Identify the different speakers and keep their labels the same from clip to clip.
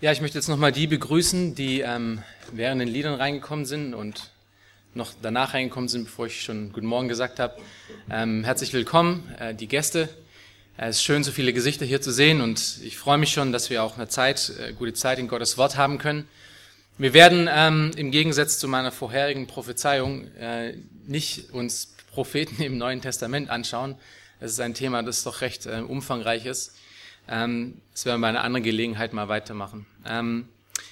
Speaker 1: Ja, ich möchte jetzt nochmal die begrüßen, die ähm, während den Liedern reingekommen sind und noch danach reingekommen sind, bevor ich schon Guten Morgen gesagt habe. Ähm, herzlich willkommen, äh, die Gäste. Es ist schön, so viele Gesichter hier zu sehen und ich freue mich schon, dass wir auch eine Zeit, äh, gute Zeit in Gottes Wort haben können. Wir werden ähm, im Gegensatz zu meiner vorherigen Prophezeiung äh, nicht uns Propheten im Neuen Testament anschauen. Es ist ein Thema, das doch recht äh, umfangreich ist. Ähm, das werden wir bei einer anderen Gelegenheit mal weitermachen. Ähm,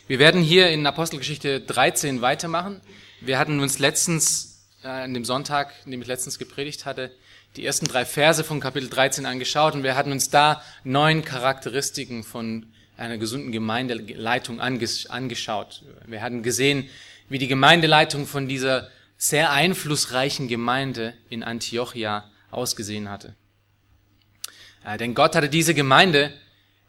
Speaker 1: wir werden hier in Apostelgeschichte 13 weitermachen. Wir hatten uns letztens, äh, an dem Sonntag, an dem ich letztens gepredigt hatte, die ersten drei Verse von Kapitel 13 angeschaut und wir hatten uns da neun Charakteristiken von einer gesunden Gemeindeleitung angeschaut. Wir hatten gesehen, wie die Gemeindeleitung von dieser sehr einflussreichen Gemeinde in Antiochia ausgesehen hatte. Äh, denn Gott hatte diese Gemeinde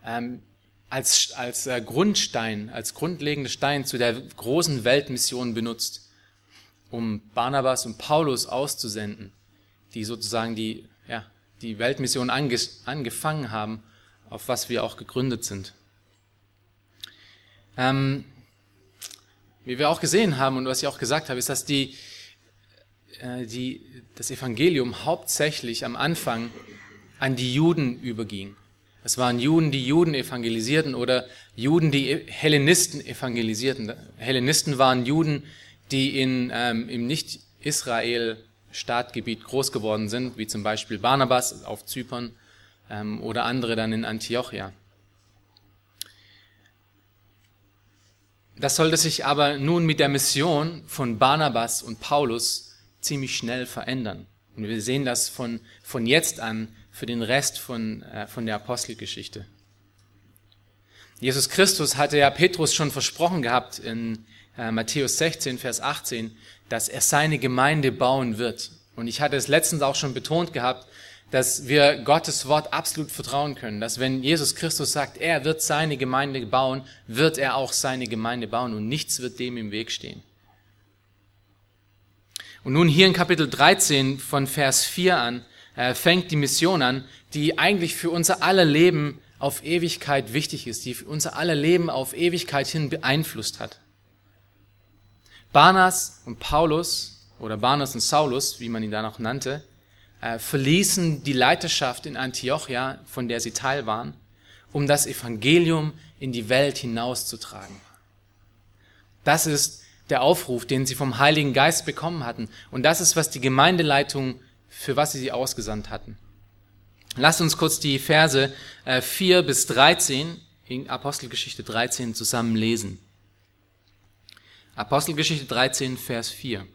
Speaker 1: ähm, als, als äh, Grundstein, als grundlegende Stein zu der großen Weltmission benutzt, um Barnabas und Paulus auszusenden, die sozusagen die, ja, die Weltmission ange, angefangen haben, auf was wir auch gegründet sind. Ähm, wie wir auch gesehen haben und was ich auch gesagt habe, ist, dass die, äh, die, das Evangelium hauptsächlich am Anfang an die Juden überging. Es waren Juden, die Juden evangelisierten oder Juden, die Hellenisten evangelisierten. Hellenisten waren Juden, die in, ähm, im Nicht-Israel-Staatgebiet groß geworden sind, wie zum Beispiel Barnabas auf Zypern ähm, oder andere dann in Antiochia. Das sollte sich aber nun mit der Mission von Barnabas und Paulus ziemlich schnell verändern. Und wir sehen das von, von jetzt an für den Rest von, äh, von der Apostelgeschichte. Jesus Christus hatte ja Petrus schon versprochen gehabt in äh, Matthäus 16, Vers 18, dass er seine Gemeinde bauen wird. Und ich hatte es letztens auch schon betont gehabt, dass wir Gottes Wort absolut vertrauen können, dass wenn Jesus Christus sagt, er wird seine Gemeinde bauen, wird er auch seine Gemeinde bauen und nichts wird dem im Weg stehen. Und nun hier in Kapitel 13 von Vers 4 an äh, fängt die Mission an, die eigentlich für unser aller Leben auf Ewigkeit wichtig ist, die für unser aller Leben auf Ewigkeit hin beeinflusst hat. Barnas und Paulus oder Barnas und Saulus, wie man ihn da noch nannte, äh, verließen die Leiterschaft in Antiochia, von der sie Teil waren, um das Evangelium in die Welt hinauszutragen. Das ist der Aufruf, den sie vom Heiligen Geist bekommen hatten. Und das ist, was die Gemeindeleitung für was sie sie ausgesandt hatten. Lasst uns kurz die Verse 4 äh, bis 13 in Apostelgeschichte 13 zusammen lesen. Apostelgeschichte 13, Vers 4.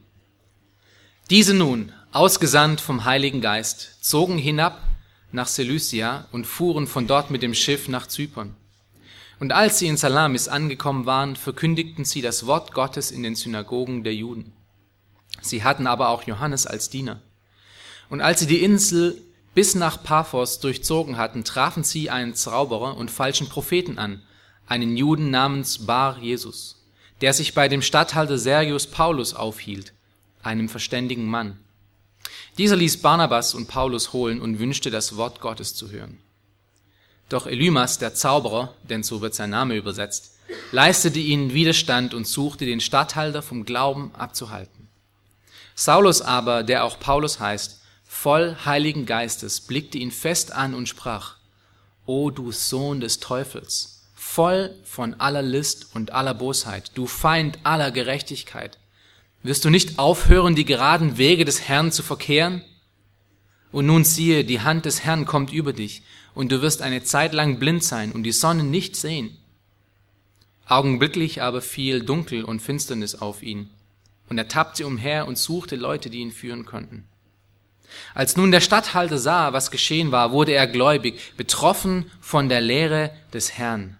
Speaker 1: Diese nun, ausgesandt vom Heiligen Geist, zogen hinab nach Seleucia und fuhren von dort mit dem Schiff nach Zypern. Und als sie in Salamis angekommen waren, verkündigten sie das Wort Gottes in den Synagogen der Juden. Sie hatten aber auch Johannes als Diener. Und als sie die Insel bis nach Paphos durchzogen hatten, trafen sie einen Zauberer und falschen Propheten an, einen Juden namens Bar Jesus, der sich bei dem Statthalter Sergius Paulus aufhielt, einem verständigen Mann. Dieser ließ Barnabas und Paulus holen und wünschte, das Wort Gottes zu hören. Doch Elymas, der Zauberer, denn so wird sein Name übersetzt, leistete ihnen Widerstand und suchte den Statthalter vom Glauben abzuhalten. Saulus aber, der auch Paulus heißt, voll Heiligen Geistes, blickte ihn fest an und sprach, O du Sohn des Teufels, voll von aller List und aller Bosheit, du Feind aller Gerechtigkeit, wirst du nicht aufhören, die geraden Wege des Herrn zu verkehren? Und nun siehe, die Hand des Herrn kommt über dich, und du wirst eine Zeit lang blind sein und die Sonne nicht sehen. Augenblicklich aber fiel Dunkel und Finsternis auf ihn, und er tappte umher und suchte Leute, die ihn führen konnten. Als nun der Statthalter sah, was geschehen war, wurde er gläubig, betroffen von der Lehre des Herrn.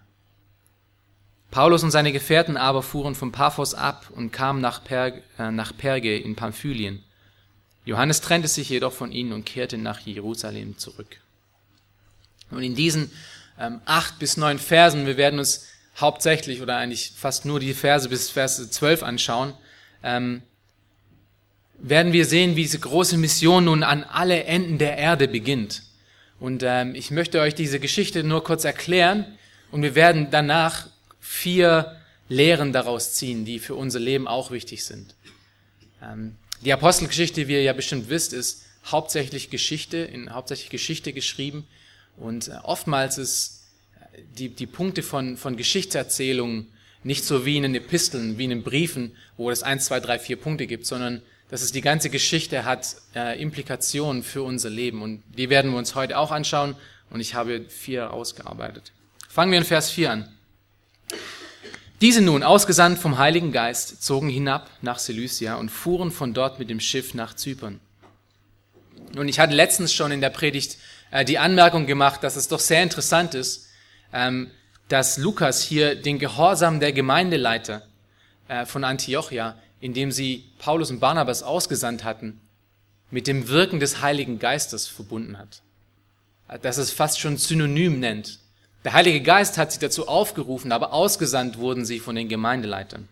Speaker 1: Paulus und seine Gefährten aber fuhren von Paphos ab und kamen nach, per äh, nach Perge in Pamphylien. Johannes trennte sich jedoch von ihnen und kehrte nach Jerusalem zurück. Und in diesen ähm, acht bis neun Versen, wir werden uns hauptsächlich oder eigentlich fast nur die Verse bis Vers zwölf anschauen, ähm, werden wir sehen, wie diese große Mission nun an alle Enden der Erde beginnt. Und ähm, ich möchte euch diese Geschichte nur kurz erklären und wir werden danach vier Lehren daraus ziehen, die für unser Leben auch wichtig sind. Ähm, die Apostelgeschichte, wie ihr ja bestimmt wisst, ist hauptsächlich Geschichte, in hauptsächlich Geschichte geschrieben. Und äh, oftmals ist äh, die, die Punkte von, von Geschichtserzählungen nicht so wie in den Episteln, wie in den Briefen, wo es eins, zwei, drei, vier Punkte gibt, sondern dass es die ganze Geschichte hat äh, Implikationen für unser Leben. Und die werden wir uns heute auch anschauen. Und ich habe vier ausgearbeitet. Fangen wir in Vers 4 an. Diese nun, ausgesandt vom Heiligen Geist, zogen hinab nach Seleucia und fuhren von dort mit dem Schiff nach Zypern. Und ich hatte letztens schon in der Predigt äh, die Anmerkung gemacht, dass es doch sehr interessant ist, ähm, dass Lukas hier den Gehorsam der Gemeindeleiter äh, von Antiochia, indem sie Paulus und Barnabas ausgesandt hatten, mit dem Wirken des Heiligen Geistes verbunden hat. Dass es fast schon synonym nennt. Der Heilige Geist hat sie dazu aufgerufen, aber ausgesandt wurden sie von den Gemeindeleitern.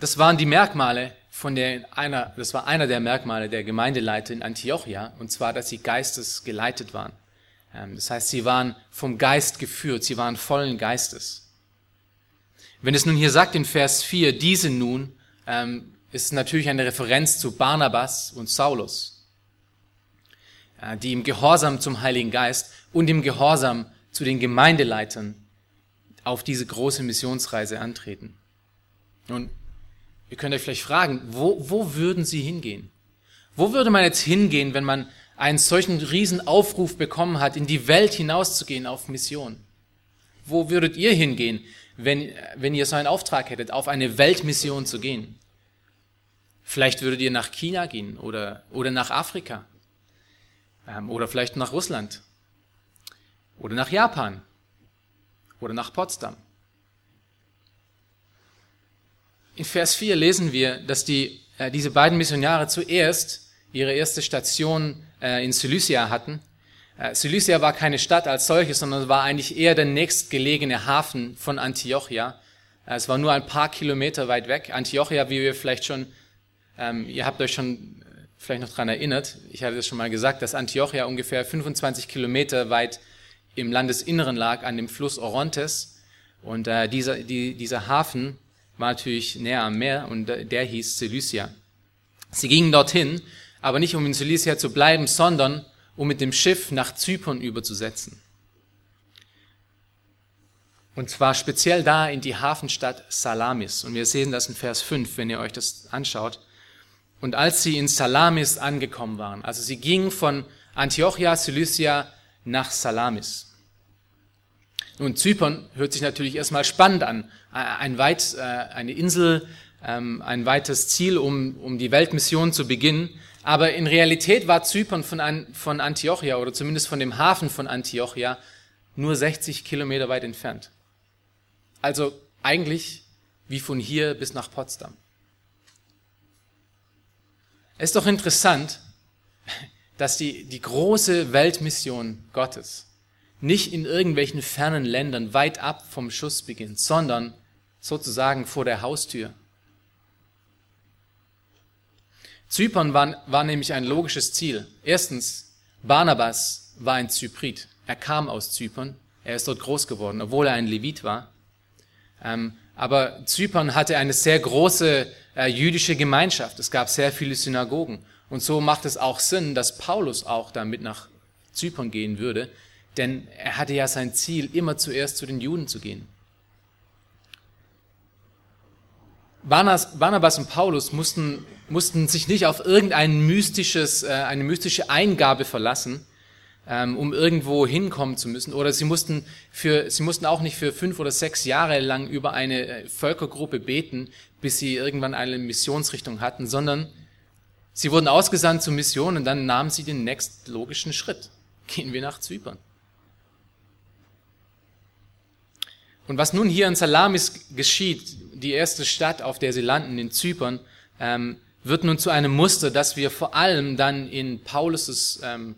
Speaker 1: Das waren die Merkmale von der einer, das war einer der Merkmale der Gemeindeleiter in Antiochia, und zwar, dass sie geistesgeleitet waren. Ähm, das heißt, sie waren vom Geist geführt, sie waren vollen Geistes. Wenn es nun hier sagt in Vers 4, diese nun, ähm, ist natürlich eine Referenz zu Barnabas und Saulus, äh, die im Gehorsam zum Heiligen Geist und im Gehorsam zu den Gemeindeleitern auf diese große Missionsreise antreten. Nun, ihr könnt euch vielleicht fragen, wo, wo würden sie hingehen? Wo würde man jetzt hingehen, wenn man einen solchen Riesenaufruf bekommen hat, in die Welt hinauszugehen auf Mission? Wo würdet ihr hingehen, wenn, wenn ihr so einen Auftrag hättet, auf eine Weltmission zu gehen? Vielleicht würdet ihr nach China gehen oder, oder nach Afrika ähm, oder vielleicht nach Russland oder nach Japan oder nach Potsdam. In Vers 4 lesen wir, dass die, äh, diese beiden Missionare zuerst ihre erste Station äh, in Cilicia hatten. Äh, Cilicia war keine Stadt als solches, sondern war eigentlich eher der nächstgelegene Hafen von Antiochia. Äh, es war nur ein paar Kilometer weit weg. Antiochia, wie wir vielleicht schon, ähm, ihr habt euch schon äh, vielleicht noch dran erinnert, ich hatte das schon mal gesagt, dass Antiochia ungefähr 25 Kilometer weit im Landesinneren lag, an dem Fluss Orontes. Und äh, dieser, die, dieser Hafen war natürlich näher am Meer und der hieß Seleucia. Sie gingen dorthin aber nicht um in Cilicia zu bleiben, sondern um mit dem Schiff nach Zypern überzusetzen. Und zwar speziell da in die Hafenstadt Salamis. Und wir sehen das in Vers 5, wenn ihr euch das anschaut. Und als sie in Salamis angekommen waren, also sie gingen von Antiochia, Cilicia nach Salamis. Nun, Zypern hört sich natürlich erstmal spannend an. Ein weit, äh, eine Insel, ähm, ein weites Ziel, um, um die Weltmission zu beginnen. Aber in Realität war Zypern von, von Antiochia oder zumindest von dem Hafen von Antiochia nur 60 Kilometer weit entfernt. Also eigentlich wie von hier bis nach Potsdam. Es ist doch interessant, dass die, die große Weltmission Gottes nicht in irgendwelchen fernen Ländern weit ab vom Schuss beginnt, sondern sozusagen vor der Haustür. Zypern war, war nämlich ein logisches Ziel. Erstens, Barnabas war ein Zyprit. Er kam aus Zypern. Er ist dort groß geworden, obwohl er ein Levit war. Ähm, aber Zypern hatte eine sehr große äh, jüdische Gemeinschaft. Es gab sehr viele Synagogen. Und so macht es auch Sinn, dass Paulus auch damit nach Zypern gehen würde, denn er hatte ja sein Ziel, immer zuerst zu den Juden zu gehen. Barnabas und Paulus mussten mussten sich nicht auf irgendein mystisches, äh, eine mystische Eingabe verlassen, ähm, um irgendwo hinkommen zu müssen. Oder sie mussten, für, sie mussten auch nicht für fünf oder sechs Jahre lang über eine äh, Völkergruppe beten, bis sie irgendwann eine Missionsrichtung hatten, sondern sie wurden ausgesandt zur Mission und dann nahmen sie den nächstlogischen Schritt. Gehen wir nach Zypern. Und was nun hier in Salamis geschieht, die erste Stadt, auf der sie landen, in Zypern, ähm, wird nun zu einem Muster, das wir vor allem dann in Paulus' ähm,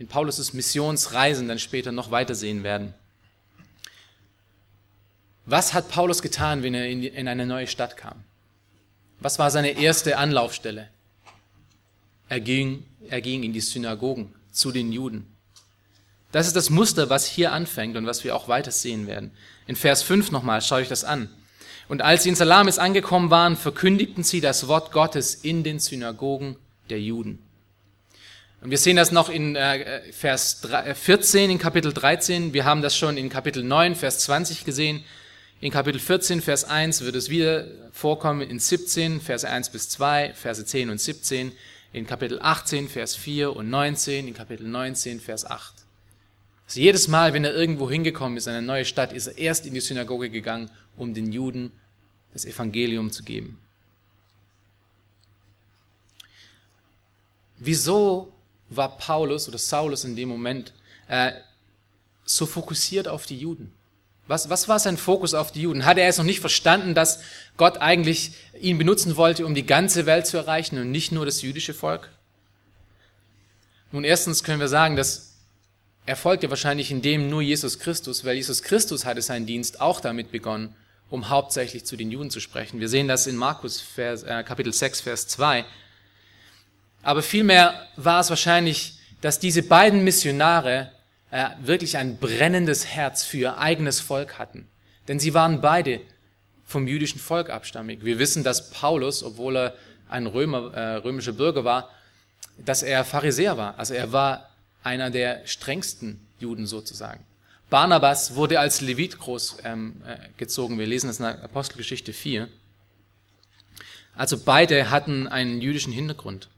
Speaker 1: in Paulus' Missionsreisen dann später noch weiter sehen werden. Was hat Paulus getan, wenn er in, in eine neue Stadt kam? Was war seine erste Anlaufstelle? Er ging, er ging in die Synagogen zu den Juden. Das ist das Muster, was hier anfängt und was wir auch weiter sehen werden. In Vers 5 nochmal, schaue ich das an. Und als sie in Salamis angekommen waren, verkündigten sie das Wort Gottes in den Synagogen der Juden. Und wir sehen das noch in äh, Vers 14 äh, in Kapitel 13. Wir haben das schon in Kapitel 9, Vers 20 gesehen. In Kapitel 14, Vers 1 wird es wieder vorkommen, in 17, Vers 1 bis 2, Verse 10 und 17, in Kapitel 18, Vers 4 und 19, in Kapitel 19, Vers 8. Also jedes Mal, wenn er irgendwo hingekommen ist, in eine neue Stadt, ist er erst in die Synagoge gegangen, um den Juden das Evangelium zu geben. Wieso war Paulus oder Saulus in dem Moment äh, so fokussiert auf die Juden? Was, was war sein Fokus auf die Juden? Hatte er es noch nicht verstanden, dass Gott eigentlich ihn benutzen wollte, um die ganze Welt zu erreichen und nicht nur das jüdische Volk? Nun, erstens können wir sagen, dass er folgte wahrscheinlich in dem nur Jesus Christus, weil Jesus Christus hatte seinen Dienst auch damit begonnen, um hauptsächlich zu den Juden zu sprechen. Wir sehen das in Markus Vers, äh, Kapitel 6, Vers 2. Aber vielmehr war es wahrscheinlich, dass diese beiden Missionare äh, wirklich ein brennendes Herz für ihr eigenes Volk hatten. Denn sie waren beide vom jüdischen Volk abstammig. Wir wissen, dass Paulus, obwohl er ein Römer, äh, römischer Bürger war, dass er Pharisäer war. Also er war einer der strengsten Juden sozusagen. Barnabas wurde als Levit großgezogen. Ähm, äh, Wir lesen das in der Apostelgeschichte 4. Also beide hatten einen jüdischen Hintergrund.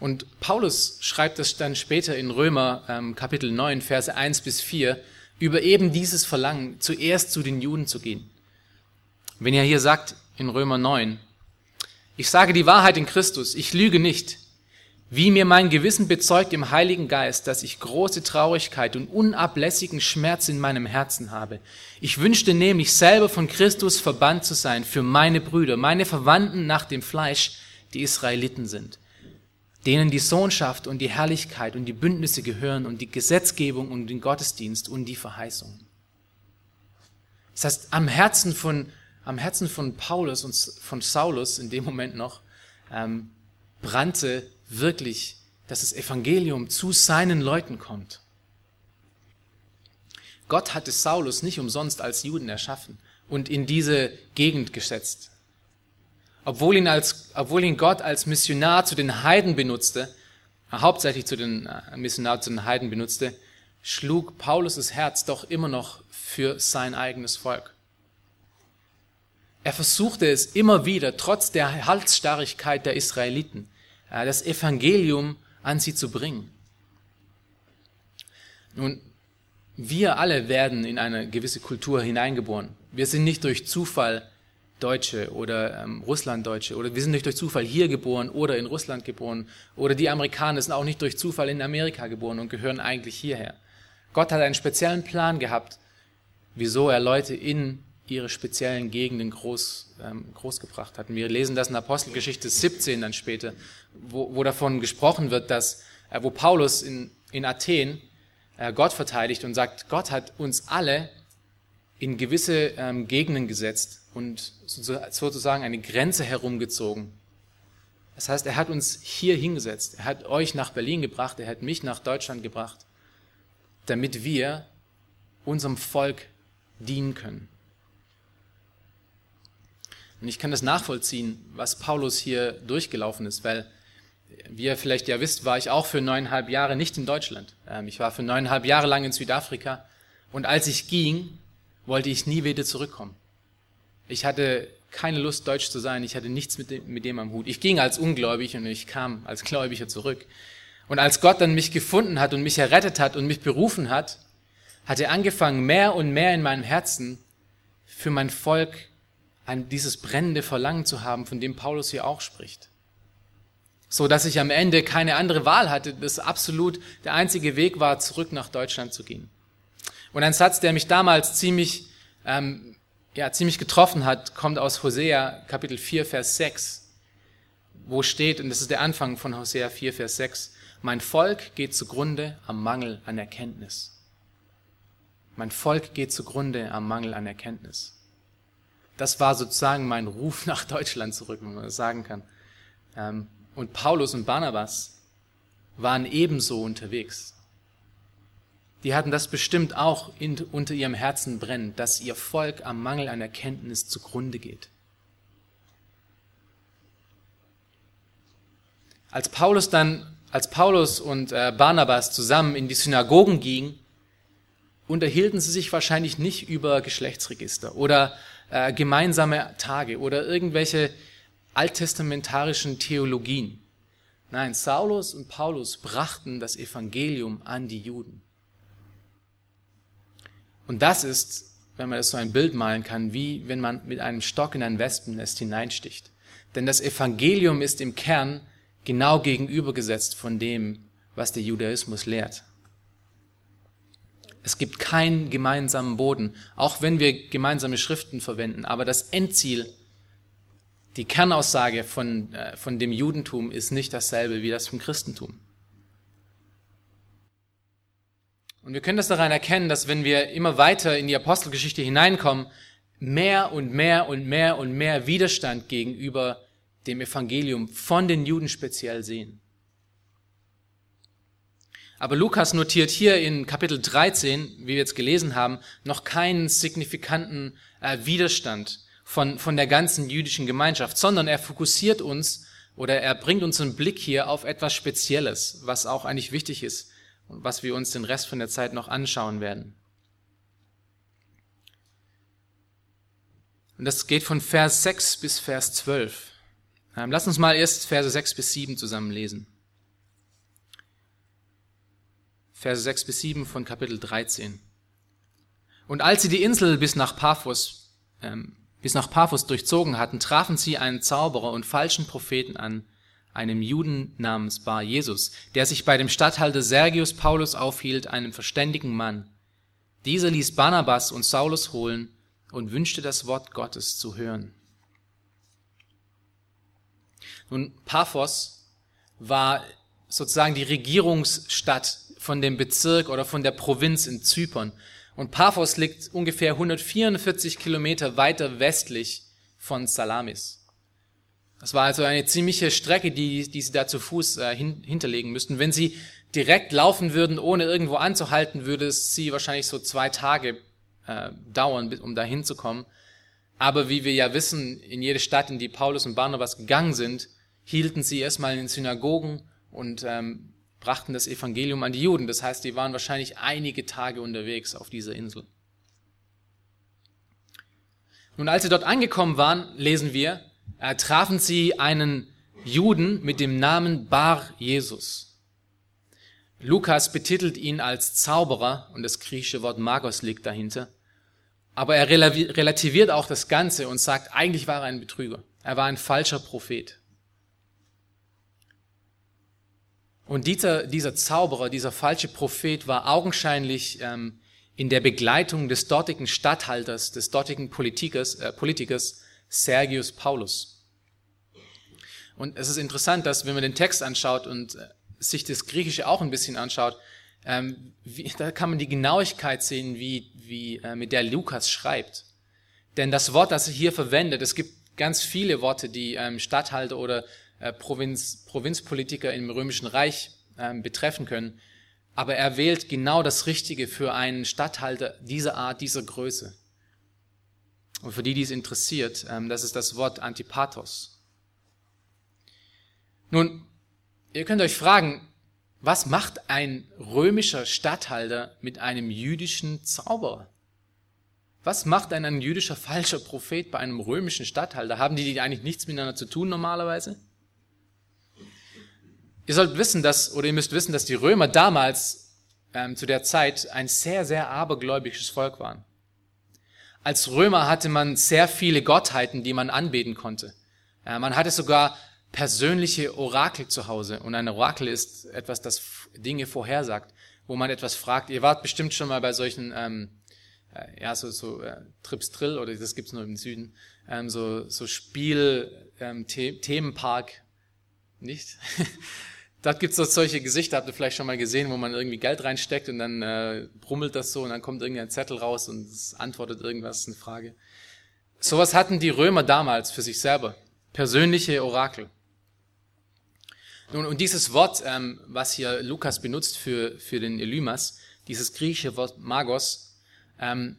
Speaker 1: Und Paulus schreibt das dann später in Römer ähm, Kapitel 9, Verse 1 bis 4 über eben dieses Verlangen, zuerst zu den Juden zu gehen. Wenn er hier sagt in Römer 9, ich sage die Wahrheit in Christus, ich lüge nicht, wie mir mein Gewissen bezeugt im Heiligen Geist, dass ich große Traurigkeit und unablässigen Schmerz in meinem Herzen habe. Ich wünschte nämlich selber von Christus verbannt zu sein für meine Brüder, meine Verwandten nach dem Fleisch, die Israeliten sind, denen die Sohnschaft und die Herrlichkeit und die Bündnisse gehören und die Gesetzgebung und den Gottesdienst und die Verheißung. Das heißt, am Herzen von, am Herzen von Paulus und von Saulus in dem Moment noch ähm, brannte wirklich, dass das Evangelium zu seinen Leuten kommt. Gott hatte Saulus nicht umsonst als Juden erschaffen und in diese Gegend gesetzt. Obwohl ihn, als, obwohl ihn Gott als Missionar zu den Heiden benutzte, äh, hauptsächlich zu den äh, Missionar zu den Heiden benutzte, schlug Paulus' Herz doch immer noch für sein eigenes Volk. Er versuchte es immer wieder, trotz der Halsstarrigkeit der Israeliten, das Evangelium an sie zu bringen. Nun, wir alle werden in eine gewisse Kultur hineingeboren. Wir sind nicht durch Zufall Deutsche oder ähm, Russlanddeutsche oder wir sind nicht durch Zufall hier geboren oder in Russland geboren oder die Amerikaner sind auch nicht durch Zufall in Amerika geboren und gehören eigentlich hierher. Gott hat einen speziellen Plan gehabt, wieso er Leute in ihre speziellen Gegenden groß, ähm, großgebracht hatten. Wir lesen das in Apostelgeschichte 17 dann später, wo, wo davon gesprochen wird, dass, äh, wo Paulus in, in Athen äh, Gott verteidigt und sagt, Gott hat uns alle in gewisse ähm, Gegenden gesetzt und sozusagen eine Grenze herumgezogen. Das heißt, er hat uns hier hingesetzt. Er hat euch nach Berlin gebracht, er hat mich nach Deutschland gebracht, damit wir unserem Volk dienen können. Und ich kann das nachvollziehen, was Paulus hier durchgelaufen ist, weil, wie ihr vielleicht ja wisst, war ich auch für neuneinhalb Jahre nicht in Deutschland. Ähm, ich war für neuneinhalb Jahre lang in Südafrika und als ich ging, wollte ich nie wieder zurückkommen. Ich hatte keine Lust, Deutsch zu sein. Ich hatte nichts mit dem, mit dem am Hut. Ich ging als ungläubig und ich kam als Gläubiger zurück. Und als Gott dann mich gefunden hat und mich errettet hat und mich berufen hat, hat er angefangen, mehr und mehr in meinem Herzen für mein Volk ein, dieses brennende Verlangen zu haben, von dem Paulus hier auch spricht. So dass ich am Ende keine andere Wahl hatte, das absolut der einzige Weg war, zurück nach Deutschland zu gehen. Und ein Satz, der mich damals ziemlich, ähm, ja, ziemlich getroffen hat, kommt aus Hosea Kapitel 4, Vers 6, wo steht, und das ist der Anfang von Hosea 4, Vers 6, mein Volk geht zugrunde am Mangel an Erkenntnis. Mein Volk geht zugrunde am Mangel an Erkenntnis das war sozusagen mein Ruf nach Deutschland zurück, wenn man das sagen kann. Ähm, und Paulus und Barnabas waren ebenso unterwegs. die hatten das bestimmt auch in, unter ihrem Herzen brennen, dass ihr Volk am Mangel an Erkenntnis zugrunde geht. Als Paulus dann, als Paulus und äh, Barnabas zusammen in die Synagogen gingen, unterhielten sie sich wahrscheinlich nicht über Geschlechtsregister oder äh, gemeinsame Tage oder irgendwelche alttestamentarischen Theologien. Nein, Saulus und Paulus brachten das Evangelium an die Juden. Und das ist, wenn man das so ein Bild malen kann, wie wenn man mit einem Stock in ein Wespennest hineinsticht. Denn das Evangelium ist im Kern genau gegenübergesetzt von dem, was der Judaismus lehrt. Es gibt keinen gemeinsamen Boden, auch wenn wir gemeinsame Schriften verwenden. Aber das Endziel, die Kernaussage von, äh, von dem Judentum ist nicht dasselbe wie das vom Christentum. Und wir können das daran erkennen, dass wenn wir immer weiter in die Apostelgeschichte hineinkommen, mehr und mehr und mehr und mehr Widerstand gegenüber dem Evangelium von den Juden speziell sehen. Aber Lukas notiert hier in Kapitel 13, wie wir jetzt gelesen haben, noch keinen signifikanten äh, Widerstand von, von der ganzen jüdischen Gemeinschaft, sondern er fokussiert uns oder er bringt uns einen Blick hier auf etwas Spezielles, was auch eigentlich wichtig ist und was wir uns den Rest von der Zeit noch anschauen werden. Und das geht von Vers 6 bis Vers 12. Ähm, lass uns mal erst Verse 6 bis 7 zusammen lesen. Verse 6 bis 7 von Kapitel 13. Und als sie die Insel bis nach Paphos, ähm, bis nach Paphos durchzogen hatten, trafen sie einen Zauberer und falschen Propheten an, einem Juden namens Bar Jesus, der sich bei dem Statthalter Sergius Paulus aufhielt, einem verständigen Mann. Dieser ließ Barnabas und Saulus holen und wünschte das Wort Gottes zu hören. Nun, Paphos war sozusagen die Regierungsstadt von dem Bezirk oder von der Provinz in Zypern. Und Paphos liegt ungefähr 144 Kilometer weiter westlich von Salamis. Das war also eine ziemliche Strecke, die, die sie da zu Fuß äh, hin, hinterlegen müssten. Wenn sie direkt laufen würden, ohne irgendwo anzuhalten, würde es sie wahrscheinlich so zwei Tage äh, dauern, um da hinzukommen. Aber wie wir ja wissen, in jede Stadt, in die Paulus und Barnabas gegangen sind, hielten sie erstmal in den Synagogen und ähm, brachten das Evangelium an die Juden. Das heißt, die waren wahrscheinlich einige Tage unterwegs auf dieser Insel. Nun, als sie dort angekommen waren, lesen wir, äh, trafen sie einen Juden mit dem Namen Bar Jesus. Lukas betitelt ihn als Zauberer und das griechische Wort Magos liegt dahinter. Aber er relativiert auch das Ganze und sagt, eigentlich war er ein Betrüger. Er war ein falscher Prophet. Und dieser, dieser Zauberer, dieser falsche Prophet war augenscheinlich ähm, in der Begleitung des dortigen Statthalters, des dortigen Politikers, äh, Politikers Sergius Paulus. Und es ist interessant, dass wenn man den Text anschaut und äh, sich das Griechische auch ein bisschen anschaut, ähm, wie, da kann man die Genauigkeit sehen, wie, wie äh, mit der Lukas schreibt. Denn das Wort, das er hier verwendet, es gibt ganz viele Worte, die ähm, Statthalter oder äh, Provinz, Provinzpolitiker im Römischen Reich äh, betreffen können. Aber er wählt genau das Richtige für einen Statthalter dieser Art, dieser Größe. Und für die, die es interessiert, ähm, das ist das Wort Antipathos. Nun, ihr könnt euch fragen, was macht ein römischer Statthalter mit einem jüdischen Zauberer? Was macht ein, ein jüdischer falscher Prophet bei einem römischen Statthalter? Haben die, die eigentlich nichts miteinander zu tun normalerweise? Ihr sollt wissen, dass, oder ihr müsst wissen, dass die Römer damals ähm, zu der Zeit ein sehr, sehr abergläubisches Volk waren. Als Römer hatte man sehr viele Gottheiten, die man anbeten konnte. Äh, man hatte sogar persönliche Orakel zu Hause. Und ein Orakel ist etwas, das Dinge vorhersagt, wo man etwas fragt. Ihr wart bestimmt schon mal bei solchen, ähm, äh, ja, so, so äh, Trips Drill, oder das gibt's nur im Süden, ähm, so, so Spiel, ähm, The Themenpark, nicht? Da gibt's so solche Gesichter, habt ihr vielleicht schon mal gesehen, wo man irgendwie Geld reinsteckt und dann äh, brummelt das so und dann kommt irgendein Zettel raus und es antwortet irgendwas, eine Frage. Sowas hatten die Römer damals für sich selber. Persönliche Orakel. Nun, und dieses Wort, ähm, was hier Lukas benutzt für, für den Elymas, dieses griechische Wort Magos, ähm,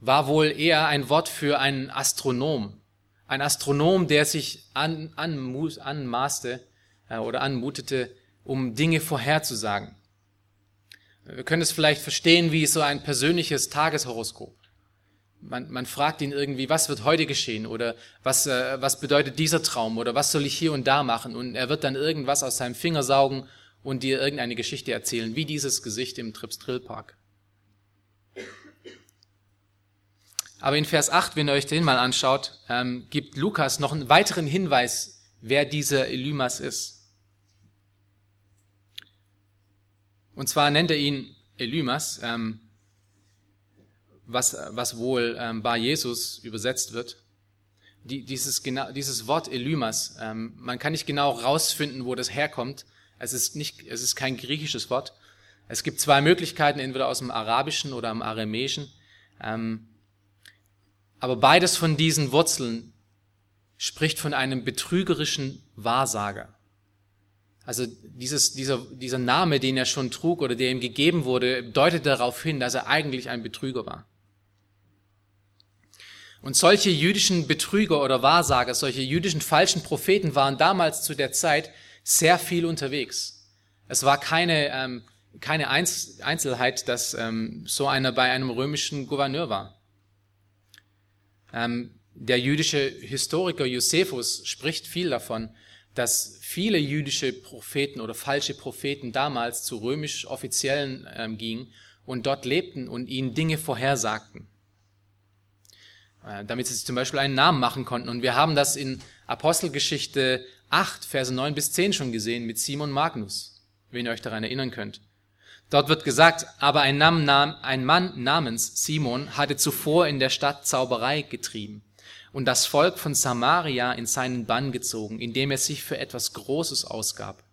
Speaker 1: war wohl eher ein Wort für einen Astronom. Ein Astronom, der sich an, anmaßte äh, oder anmutete, um Dinge vorherzusagen. Wir können es vielleicht verstehen wie so ein persönliches Tageshoroskop. Man, man fragt ihn irgendwie, was wird heute geschehen oder was, äh, was bedeutet dieser Traum oder was soll ich hier und da machen und er wird dann irgendwas aus seinem Finger saugen und dir irgendeine Geschichte erzählen, wie dieses Gesicht im Trips Drill Park. Aber in Vers 8, wenn ihr euch den mal anschaut, ähm, gibt Lukas noch einen weiteren Hinweis, wer dieser Elymas ist. Und zwar nennt er ihn Elymas, ähm, was, was wohl ähm, Bar Jesus übersetzt wird. Die, dieses, genau, dieses Wort Elymas, ähm, man kann nicht genau rausfinden, wo das herkommt. Es ist, nicht, es ist kein griechisches Wort. Es gibt zwei Möglichkeiten, entweder aus dem Arabischen oder dem Aramäischen. Ähm, aber beides von diesen Wurzeln spricht von einem betrügerischen Wahrsager. Also dieses, dieser, dieser Name, den er schon trug oder der ihm gegeben wurde, deutet darauf hin, dass er eigentlich ein Betrüger war. Und solche jüdischen Betrüger oder Wahrsager, solche jüdischen falschen Propheten waren damals zu der Zeit sehr viel unterwegs. Es war keine, ähm, keine Einzelheit, dass ähm, so einer bei einem römischen Gouverneur war. Ähm, der jüdische Historiker Josephus spricht viel davon, dass viele jüdische Propheten oder falsche Propheten damals zu römisch Offiziellen ähm, gingen und dort lebten und ihnen Dinge vorhersagten, äh, damit sie sich zum Beispiel einen Namen machen konnten. Und wir haben das in Apostelgeschichte 8, Verse 9 bis 10 schon gesehen mit Simon Magnus, wenn ihr euch daran erinnern könnt. Dort wird gesagt, aber ein, Mann namens Simon hatte zuvor in der Stadt Zauberei getrieben und das Volk von Samaria in seinen Bann gezogen, indem er sich für etwas Großes ausgab.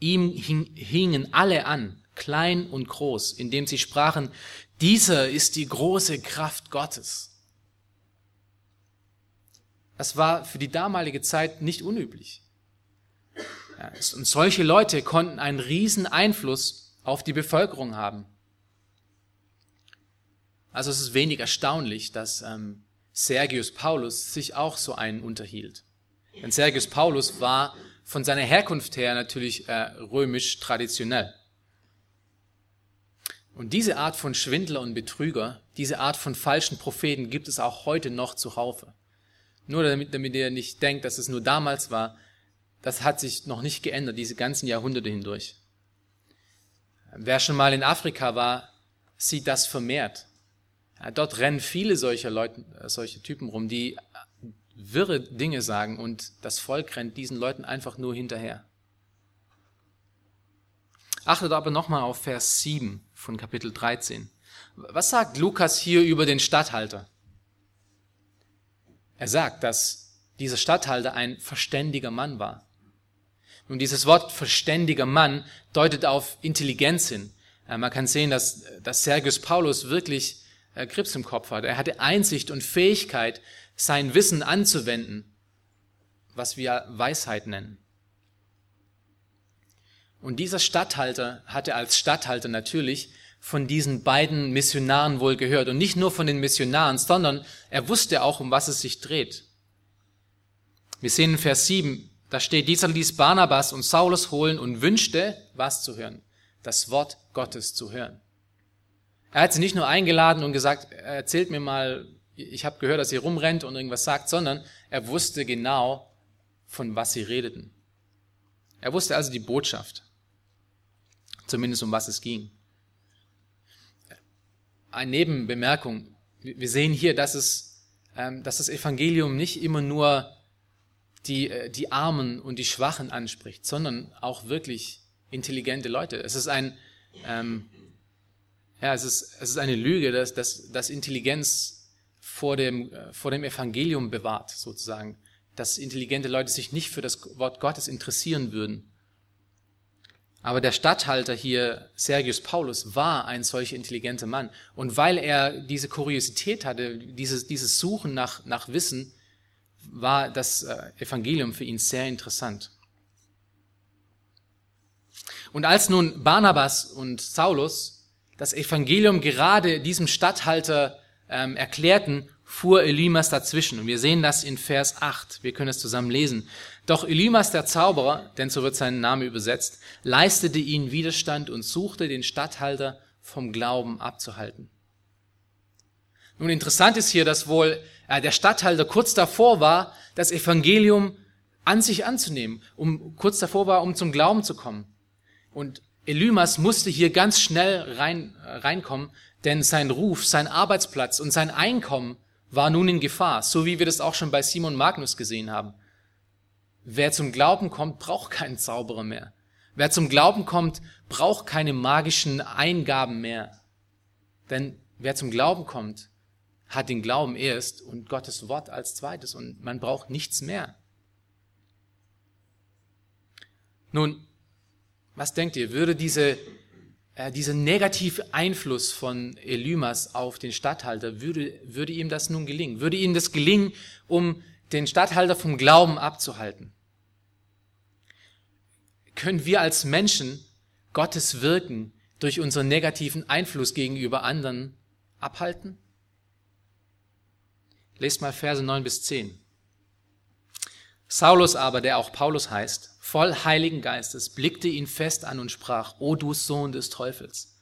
Speaker 1: Ihm hingen alle an, klein und groß, indem sie sprachen, dieser ist die große Kraft Gottes. Das war für die damalige Zeit nicht unüblich. und solche Leute konnten einen riesen Einfluss auf die Bevölkerung haben. Also es ist wenig erstaunlich, dass ähm, Sergius Paulus sich auch so einen unterhielt. Denn Sergius Paulus war von seiner Herkunft her natürlich äh, römisch traditionell. Und diese Art von Schwindler und Betrüger, diese Art von falschen Propheten gibt es auch heute noch zuhaufe. Nur damit, damit ihr nicht denkt, dass es nur damals war, das hat sich noch nicht geändert, diese ganzen Jahrhunderte hindurch. Wer schon mal in Afrika war, sieht das vermehrt. Dort rennen viele solcher Leute, äh, solche Typen rum, die wirre Dinge sagen und das Volk rennt diesen Leuten einfach nur hinterher. Achtet aber nochmal auf Vers 7 von Kapitel 13. Was sagt Lukas hier über den Statthalter? Er sagt, dass dieser Statthalter ein verständiger Mann war. Und dieses Wort verständiger Mann deutet auf Intelligenz hin. Man kann sehen, dass, dass Sergius Paulus wirklich äh, Krebs im Kopf hat. Er hatte Einsicht und Fähigkeit, sein Wissen anzuwenden, was wir Weisheit nennen. Und dieser Statthalter hatte als Statthalter natürlich von diesen beiden Missionaren wohl gehört. Und nicht nur von den Missionaren, sondern er wusste auch, um was es sich dreht. Wir sehen in Vers 7, da steht, dieser ließ Barnabas und Saulus holen und wünschte, was zu hören? Das Wort Gottes zu hören. Er hat sie nicht nur eingeladen und gesagt, erzählt mir mal, ich habe gehört, dass ihr rumrennt und irgendwas sagt, sondern er wusste genau, von was sie redeten. Er wusste also die Botschaft, zumindest um was es ging. Eine Nebenbemerkung. Wir sehen hier, dass, es, ähm, dass das Evangelium nicht immer nur die, äh, die Armen und die Schwachen anspricht, sondern auch wirklich intelligente Leute. Es ist ein, ähm, ja, es ist, es ist eine Lüge, dass, dass, dass Intelligenz vor dem, äh, vor dem Evangelium bewahrt, sozusagen. Dass intelligente Leute sich nicht für das Wort Gottes interessieren würden. Aber der Statthalter hier, Sergius Paulus, war ein solch intelligenter Mann. Und weil er diese Kuriosität hatte, dieses, dieses Suchen nach, nach Wissen, war das äh, Evangelium für ihn sehr interessant. Und als nun Barnabas und Saulus das Evangelium gerade diesem Statthalter ähm, erklärten, fuhr Elimas dazwischen. Und wir sehen das in Vers 8. Wir können es zusammen lesen. Doch Elimas der Zauberer, denn so wird sein Name übersetzt, leistete ihnen Widerstand und suchte den Statthalter vom Glauben abzuhalten. Nun interessant ist hier, dass wohl äh, der Statthalter kurz davor war, das Evangelium an sich anzunehmen, um kurz davor war, um zum Glauben zu kommen. Und Elymas musste hier ganz schnell rein, äh, reinkommen, denn sein Ruf, sein Arbeitsplatz und sein Einkommen war nun in Gefahr, so wie wir das auch schon bei Simon Magnus gesehen haben. Wer zum Glauben kommt, braucht keinen Zauberer mehr. Wer zum Glauben kommt, braucht keine magischen Eingaben mehr. Denn wer zum Glauben kommt, hat den Glauben erst und Gottes Wort als zweites und man braucht nichts mehr. Nun, was denkt ihr, würde diese, äh, dieser negative Einfluss von Elymas auf den Statthalter, würde, würde ihm das nun gelingen? Würde ihm das gelingen, um den Statthalter vom Glauben abzuhalten? Können wir als Menschen Gottes Wirken durch unseren negativen Einfluss gegenüber anderen abhalten? Lest mal Verse 9 bis 10. Saulus aber, der auch Paulus heißt, voll Heiligen Geistes, blickte ihn fest an und sprach, O du Sohn des Teufels,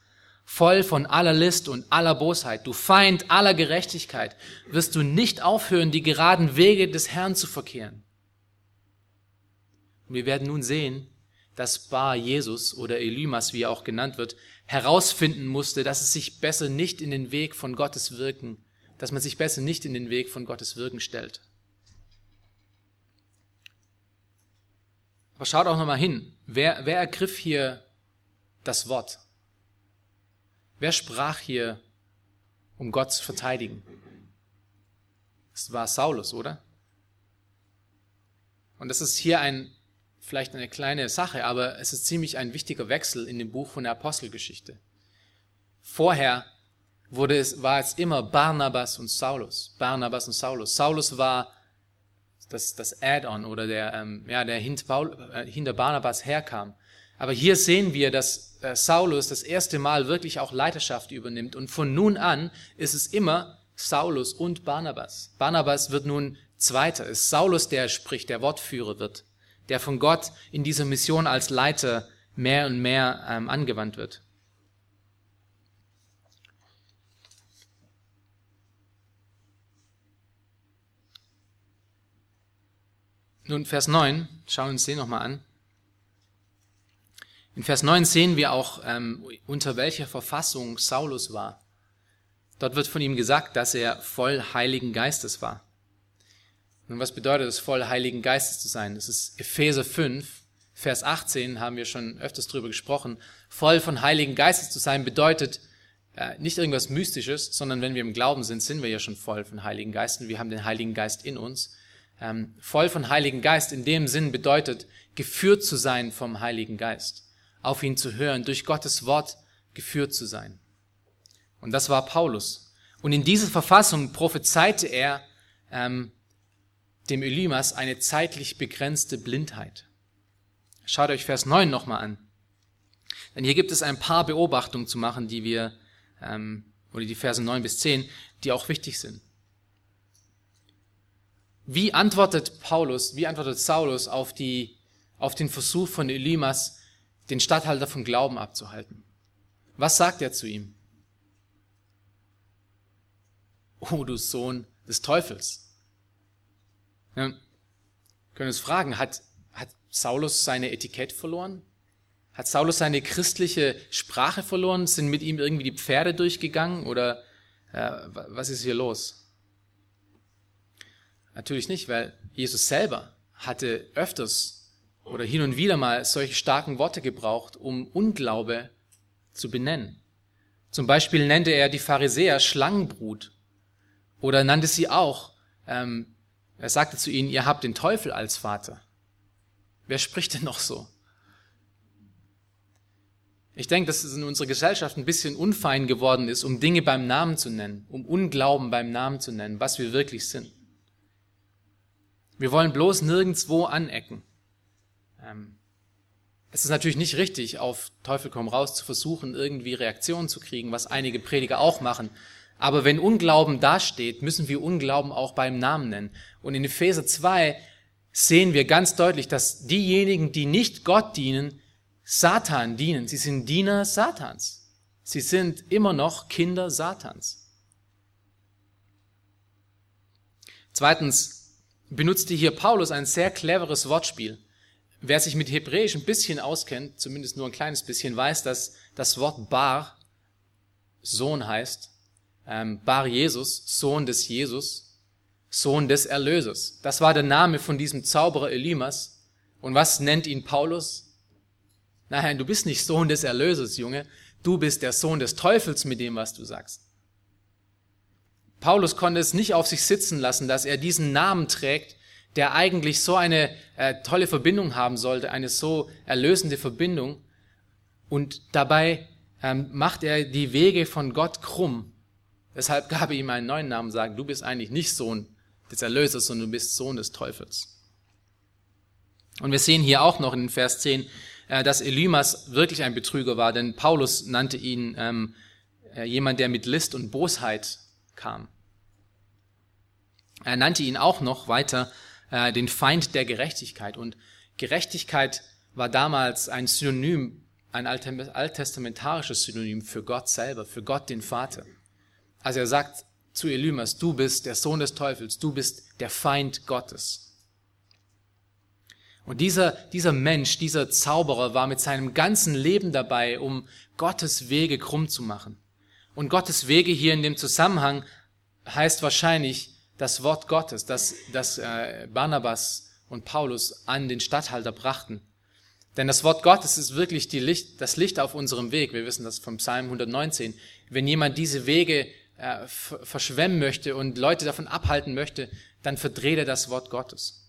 Speaker 1: voll von aller List und aller Bosheit, du Feind aller Gerechtigkeit, wirst du nicht aufhören, die geraden Wege des Herrn zu verkehren. Und wir werden nun sehen, dass Bar Jesus oder Elymas, wie er auch genannt wird, herausfinden musste, dass es sich besser nicht in den Weg von Gottes Wirken, dass man sich besser nicht in den Weg von Gottes Wirken stellt. Aber schaut auch nochmal hin. Wer, wer ergriff hier das Wort? Wer sprach hier, um Gott zu verteidigen? Es war Saulus, oder? Und das ist hier ein, vielleicht eine kleine Sache, aber es ist ziemlich ein wichtiger Wechsel in dem Buch von der Apostelgeschichte. Vorher wurde es, war es immer Barnabas und Saulus. Barnabas und Saulus. Saulus war das, das Add-on oder der, ähm, ja, der hinter, Paul, äh, hinter Barnabas herkam. Aber hier sehen wir, dass äh, Saulus das erste Mal wirklich auch Leiterschaft übernimmt und von nun an ist es immer Saulus und Barnabas. Barnabas wird nun Zweiter, ist Saulus, der spricht, der Wortführer wird, der von Gott in dieser Mission als Leiter mehr und mehr ähm, angewandt wird. Nun, Vers 9, schauen wir uns den nochmal an. In Vers 9 sehen wir auch, ähm, unter welcher Verfassung Saulus war. Dort wird von ihm gesagt, dass er voll Heiligen Geistes war. Nun, was bedeutet es, voll Heiligen Geistes zu sein? Das ist Epheser 5, Vers 18, haben wir schon öfters drüber gesprochen. Voll von Heiligen Geistes zu sein bedeutet äh, nicht irgendwas Mystisches, sondern wenn wir im Glauben sind, sind wir ja schon voll von Heiligen Geisten. Wir haben den Heiligen Geist in uns ähm, voll von Heiligen Geist in dem Sinn bedeutet, geführt zu sein vom Heiligen Geist, auf ihn zu hören, durch Gottes Wort geführt zu sein. Und das war Paulus. Und in dieser Verfassung prophezeite er ähm, dem Elymas eine zeitlich begrenzte Blindheit. Schaut euch Vers 9 nochmal an. Denn hier gibt es ein paar Beobachtungen zu machen, die wir, ähm, oder die Verse 9 bis 10, die auch wichtig sind. Wie antwortet Paulus, wie antwortet Saulus auf, die, auf den Versuch von Elimas, den Statthalter vom Glauben abzuhalten? Was sagt er zu ihm? Oh, du Sohn des Teufels. Ja, können uns fragen, hat, hat Saulus seine Etikett verloren? Hat Saulus seine christliche Sprache verloren? Sind mit ihm irgendwie die Pferde durchgegangen? Oder äh, was ist hier los? Natürlich nicht, weil Jesus selber hatte öfters oder hin und wieder mal solche starken Worte gebraucht, um Unglaube zu benennen. Zum Beispiel nannte er die Pharisäer Schlangenbrut oder nannte sie auch, ähm, er sagte zu ihnen, ihr habt den Teufel als Vater. Wer spricht denn noch so? Ich denke, dass es in unserer Gesellschaft ein bisschen unfein geworden ist, um Dinge beim Namen zu nennen, um Unglauben beim Namen zu nennen, was wir wirklich sind. Wir wollen bloß nirgendswo anecken. Ähm, es ist natürlich nicht richtig, auf Teufel komm raus zu versuchen, irgendwie Reaktionen zu kriegen, was einige Prediger auch machen. Aber wenn Unglauben dasteht, müssen wir Unglauben auch beim Namen nennen. Und in Epheser 2 sehen wir ganz deutlich, dass diejenigen, die nicht Gott dienen, Satan dienen. Sie sind Diener Satans. Sie sind immer noch Kinder Satans. Zweitens benutzte hier Paulus ein sehr cleveres Wortspiel. Wer sich mit Hebräisch ein bisschen auskennt, zumindest nur ein kleines bisschen, weiß, dass das Wort Bar Sohn heißt. Ähm, Bar Jesus, Sohn des Jesus, Sohn des Erlösers. Das war der Name von diesem Zauberer Elimas. Und was nennt ihn Paulus? Nein, du bist nicht Sohn des Erlösers, Junge. Du bist der Sohn des Teufels mit dem, was du sagst. Paulus konnte es nicht auf sich sitzen lassen, dass er diesen Namen trägt, der eigentlich so eine äh, tolle Verbindung haben sollte, eine so erlösende Verbindung. Und dabei ähm, macht er die Wege von Gott krumm. Deshalb gab er ihm einen neuen Namen, sagen, du bist eigentlich nicht Sohn des Erlösers, sondern du bist Sohn des Teufels. Und wir sehen hier auch noch in Vers 10, äh, dass Elymas wirklich ein Betrüger war, denn Paulus nannte ihn ähm, äh, jemand, der mit List und Bosheit kam. Er nannte ihn auch noch weiter äh, den Feind der Gerechtigkeit. Und Gerechtigkeit war damals ein Synonym, ein alttestamentarisches Synonym für Gott selber, für Gott den Vater. Also er sagt zu Elymas, du bist der Sohn des Teufels, du bist der Feind Gottes. Und dieser, dieser Mensch, dieser Zauberer war mit seinem ganzen Leben dabei, um Gottes Wege krumm zu machen. Und Gottes Wege hier in dem Zusammenhang heißt wahrscheinlich das Wort Gottes, das, das äh, Barnabas und Paulus an den Statthalter brachten. Denn das Wort Gottes ist wirklich die Licht, das Licht auf unserem Weg. Wir wissen das vom Psalm 119. Wenn jemand diese Wege äh, verschwemmen möchte und Leute davon abhalten möchte, dann verdreht er das Wort Gottes.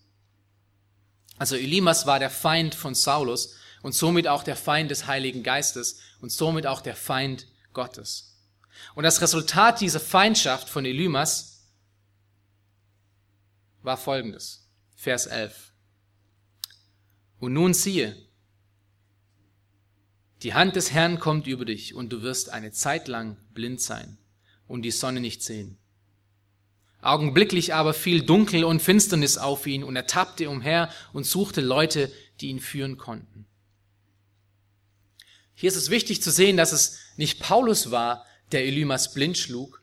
Speaker 1: Also Elimas war der Feind von Saulus und somit auch der Feind des Heiligen Geistes und somit auch der Feind Gottes. Und das Resultat dieser Feindschaft von Elimas war folgendes. Vers 11. Und nun siehe, die Hand des Herrn kommt über dich und du wirst eine Zeit lang blind sein und die Sonne nicht sehen. Augenblicklich aber fiel Dunkel und Finsternis auf ihn und er tappte umher und suchte Leute, die ihn führen konnten. Hier ist es wichtig zu sehen, dass es nicht Paulus war, der Elymas blind schlug,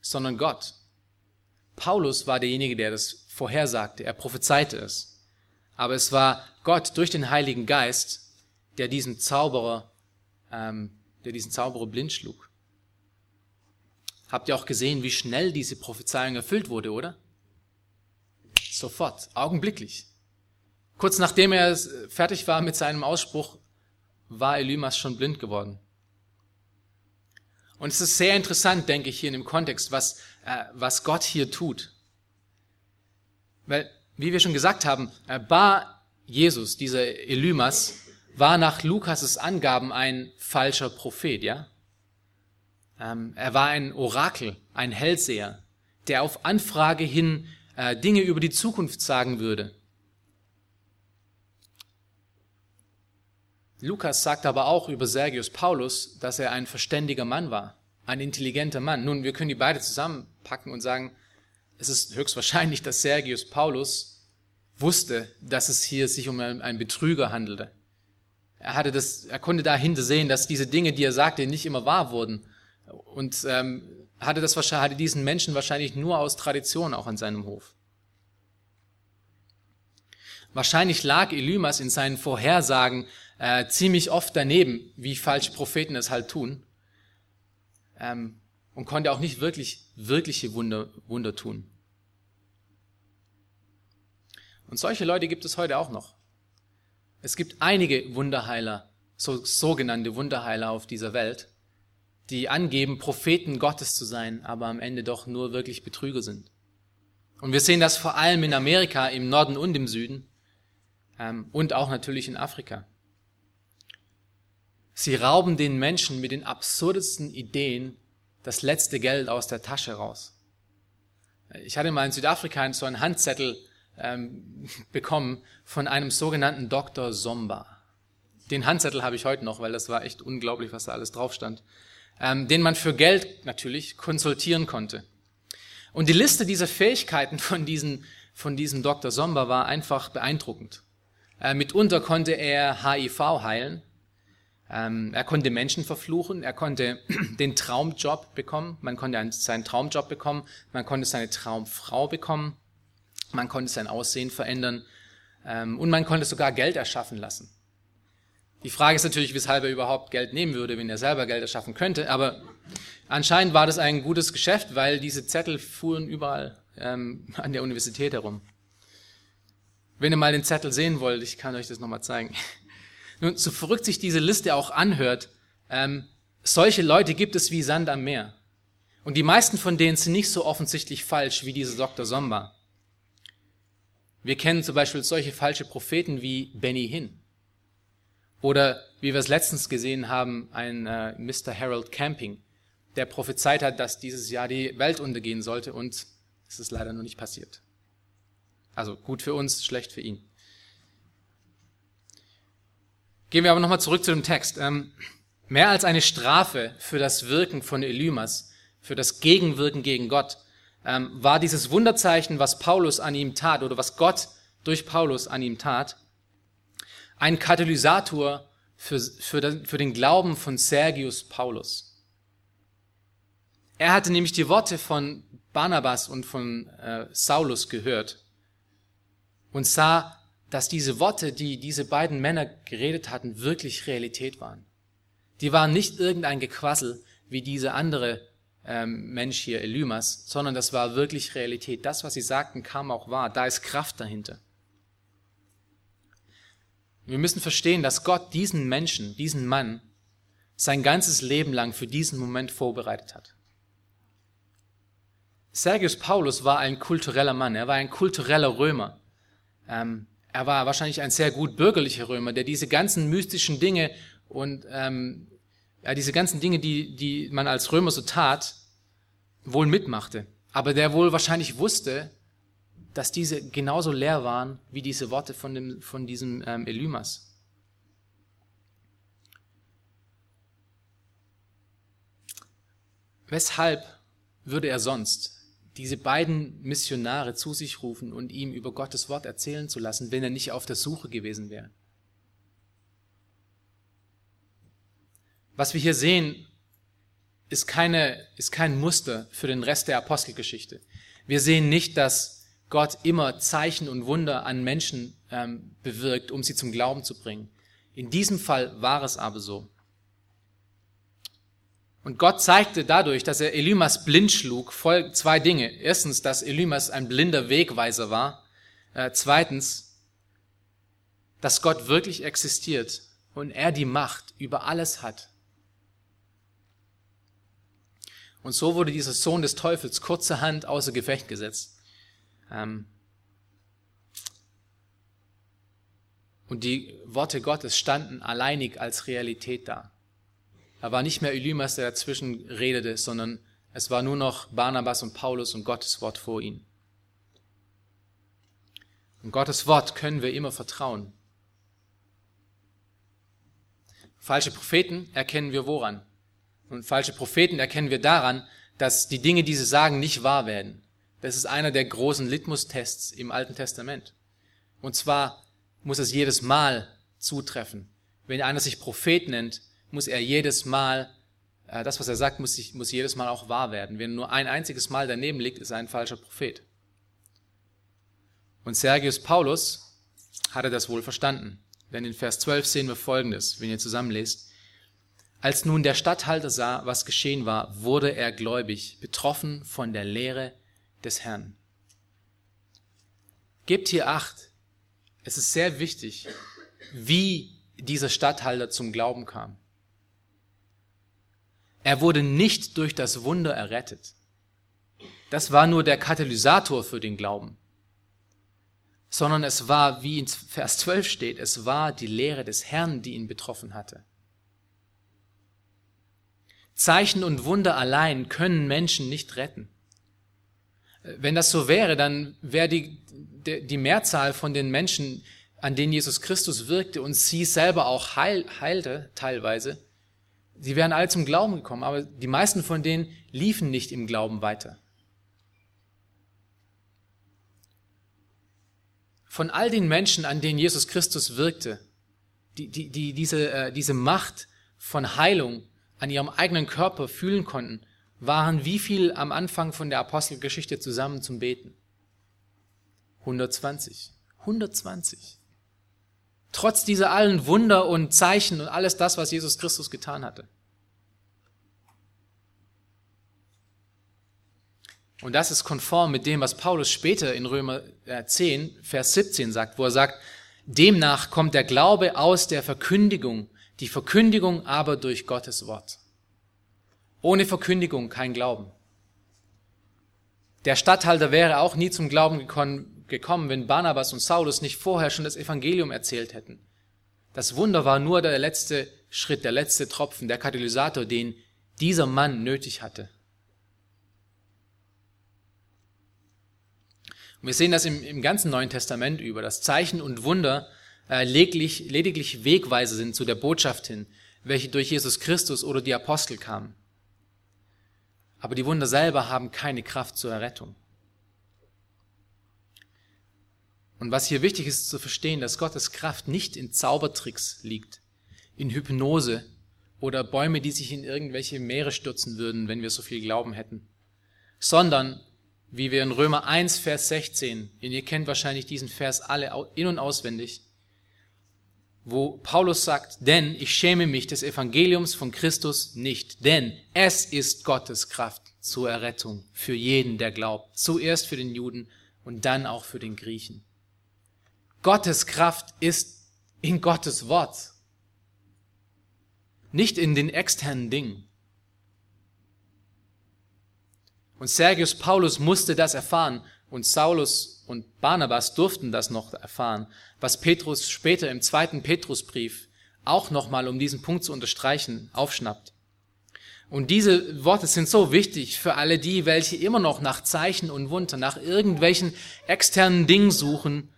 Speaker 1: sondern Gott. Paulus war derjenige, der das vorhersagte, er prophezeite es. Aber es war Gott durch den Heiligen Geist, der diesen Zauberer, ähm, der diesen Zauberer blind schlug. Habt ihr auch gesehen, wie schnell diese Prophezeiung erfüllt wurde, oder? Sofort, augenblicklich. Kurz nachdem er fertig war mit seinem Ausspruch, war Elimas schon blind geworden. Und es ist sehr interessant, denke ich, hier in dem Kontext, was, äh, was Gott hier tut. Weil, wie wir schon gesagt haben, Bar Jesus, dieser Elymas, war nach Lukas' Angaben ein falscher Prophet, ja? Ähm, er war ein Orakel, ein Hellseher, der auf Anfrage hin äh, Dinge über die Zukunft sagen würde. Lukas sagt aber auch über Sergius Paulus, dass er ein verständiger Mann war, ein intelligenter Mann. Nun, wir können die beide zusammenpacken und sagen, es ist höchstwahrscheinlich, dass Sergius Paulus wusste, dass es hier sich um einen Betrüger handelte. Er hatte das, er konnte dahinter sehen, dass diese Dinge, die er sagte, nicht immer wahr wurden. Und ähm, hatte das wahrscheinlich, hatte diesen Menschen wahrscheinlich nur aus Tradition auch an seinem Hof. Wahrscheinlich lag Elymas in seinen Vorhersagen äh, ziemlich oft daneben, wie falsche Propheten es halt tun. Ähm, und konnte auch nicht wirklich wirkliche Wunder, Wunder tun. Und solche Leute gibt es heute auch noch. Es gibt einige Wunderheiler, so, sogenannte Wunderheiler auf dieser Welt, die angeben, Propheten Gottes zu sein, aber am Ende doch nur wirklich Betrüger sind. Und wir sehen das vor allem in Amerika, im Norden und im Süden ähm, und auch natürlich in Afrika. Sie rauben den Menschen mit den absurdesten Ideen das letzte Geld aus der Tasche raus. Ich hatte mal in Südafrika so einen Handzettel ähm, bekommen von einem sogenannten Dr. Somba. den Handzettel habe ich heute noch, weil das war echt unglaublich, was da alles drauf stand, ähm, den man für Geld natürlich konsultieren konnte. Und die Liste dieser Fähigkeiten von, diesen, von diesem Dr. Somber war einfach beeindruckend. Äh, mitunter konnte er HIV heilen, ähm, er konnte Menschen verfluchen, er konnte den Traumjob bekommen, man konnte einen, seinen Traumjob bekommen, man konnte seine Traumfrau bekommen, man konnte sein Aussehen verändern ähm, und man konnte sogar Geld erschaffen lassen. Die Frage ist natürlich, weshalb er überhaupt Geld nehmen würde, wenn er selber Geld erschaffen könnte, aber anscheinend war das ein gutes Geschäft, weil diese Zettel fuhren überall ähm, an der Universität herum. Wenn ihr mal den Zettel sehen wollt, ich kann euch das nochmal zeigen. Nun, so verrückt sich diese Liste auch anhört, ähm, solche Leute gibt es wie Sand am Meer. Und die meisten von denen sind nicht so offensichtlich falsch wie dieser Dr. Somba. Wir kennen zum Beispiel solche falsche Propheten wie Benny Hinn. Oder wie wir es letztens gesehen haben, ein äh, Mr. Harold Camping, der prophezeit hat, dass dieses Jahr die Welt untergehen sollte und es ist leider noch nicht passiert. Also gut für uns, schlecht für ihn. Gehen wir aber nochmal zurück zu dem Text. Ähm, mehr als eine Strafe für das Wirken von Elymas, für das Gegenwirken gegen Gott, ähm, war dieses Wunderzeichen, was Paulus an ihm tat oder was Gott durch Paulus an ihm tat, ein Katalysator für, für, den, für den Glauben von Sergius Paulus. Er hatte nämlich die Worte von Barnabas und von äh, Saulus gehört und sah, dass diese Worte, die diese beiden Männer geredet hatten, wirklich Realität waren. Die waren nicht irgendein Gequassel wie dieser andere ähm, Mensch hier, Elymas, sondern das war wirklich Realität. Das, was sie sagten, kam auch wahr. Da ist Kraft dahinter. Wir müssen verstehen, dass Gott diesen Menschen, diesen Mann, sein ganzes Leben lang für diesen Moment vorbereitet hat. Sergius Paulus war ein kultureller Mann, er war ein kultureller Römer. Ähm, er war wahrscheinlich ein sehr gut bürgerlicher Römer, der diese ganzen mystischen Dinge und ähm, ja, diese ganzen Dinge, die, die man als Römer so tat, wohl mitmachte. Aber der wohl wahrscheinlich wusste, dass diese genauso leer waren wie diese Worte von, dem, von diesem ähm, Elymas. Weshalb würde er sonst diese beiden Missionare zu sich rufen und ihm über Gottes Wort erzählen zu lassen, wenn er nicht auf der Suche gewesen wäre. Was wir hier sehen, ist, keine, ist kein Muster für den Rest der Apostelgeschichte. Wir sehen nicht, dass Gott immer Zeichen und Wunder an Menschen ähm, bewirkt, um sie zum Glauben zu bringen. In diesem Fall war es aber so. Und Gott zeigte dadurch, dass er Elymas blind schlug, zwei Dinge. Erstens, dass Elymas ein blinder Wegweiser war. Äh, zweitens, dass Gott wirklich existiert und er die Macht über alles hat. Und so wurde dieser Sohn des Teufels kurzerhand außer Gefecht gesetzt. Ähm und die Worte Gottes standen alleinig als Realität da. Da war nicht mehr Elymas, der dazwischen redete, sondern es war nur noch Barnabas und Paulus und Gottes Wort vor ihnen. Und Gottes Wort können wir immer vertrauen. Falsche Propheten erkennen wir woran? Und falsche Propheten erkennen wir daran, dass die Dinge, die sie sagen, nicht wahr werden. Das ist einer der großen Litmus-Tests im Alten Testament. Und zwar muss es jedes Mal zutreffen. Wenn einer sich Prophet nennt, muss er jedes Mal, äh, das, was er sagt, muss, sich, muss jedes Mal auch wahr werden. Wenn nur ein einziges Mal daneben liegt, ist er ein falscher Prophet. Und Sergius Paulus hatte das wohl verstanden. Denn in Vers 12 sehen wir Folgendes, wenn ihr zusammenlest. Als nun der Statthalter sah, was geschehen war, wurde er gläubig, betroffen von der Lehre des Herrn. Gebt hier acht. Es ist sehr wichtig, wie dieser Statthalter zum Glauben kam. Er wurde nicht durch das Wunder errettet. Das war nur der Katalysator für den Glauben. Sondern es war, wie in Vers 12 steht, es war die Lehre des Herrn, die ihn betroffen hatte. Zeichen und Wunder allein können Menschen nicht retten. Wenn das so wäre, dann wäre die, die Mehrzahl von den Menschen an denen Jesus Christus wirkte und sie selber auch heil, heilte teilweise, sie wären alle zum Glauben gekommen, aber die meisten von denen liefen nicht im Glauben weiter. Von all den Menschen, an denen Jesus Christus wirkte, die, die, die diese, äh, diese Macht von Heilung an ihrem eigenen Körper fühlen konnten, waren wie viel am Anfang von der Apostelgeschichte zusammen zum Beten? 120. 120. Trotz dieser allen Wunder und Zeichen und alles das, was Jesus Christus getan hatte. Und das ist konform mit dem, was Paulus später in Römer 10, äh, Vers 17 sagt, wo er sagt, demnach kommt der Glaube aus der Verkündigung, die Verkündigung aber durch Gottes Wort. Ohne Verkündigung kein Glauben. Der Statthalter wäre auch nie zum Glauben gekommen, gekommen, wenn Barnabas und Saulus nicht vorher schon das Evangelium erzählt hätten. Das Wunder war nur der letzte Schritt, der letzte Tropfen, der Katalysator, den dieser Mann nötig hatte. Und wir sehen das im, im ganzen Neuen Testament über, dass Zeichen und Wunder äh, lediglich, lediglich Wegweise sind zu der Botschaft hin, welche durch Jesus Christus oder die Apostel kamen. Aber die Wunder selber haben keine Kraft zur Errettung. Und was hier wichtig ist zu verstehen, dass Gottes Kraft nicht in Zaubertricks liegt, in Hypnose oder Bäume, die sich in irgendwelche Meere stürzen würden, wenn wir so viel Glauben hätten, sondern wie wir in Römer 1, Vers 16, und ihr kennt wahrscheinlich diesen Vers alle in und auswendig, wo Paulus sagt, denn ich schäme mich des Evangeliums von Christus nicht, denn es ist Gottes Kraft zur Errettung für jeden, der glaubt, zuerst für den Juden und dann auch für den Griechen. Gottes Kraft ist in Gottes Wort, nicht in den externen Dingen. Und Sergius Paulus musste das erfahren und Saulus und Barnabas durften das noch erfahren, was Petrus später im zweiten Petrusbrief auch nochmal, um diesen Punkt zu unterstreichen, aufschnappt. Und diese Worte sind so wichtig für alle die, welche immer noch nach Zeichen und Wunder, nach irgendwelchen externen Dingen suchen,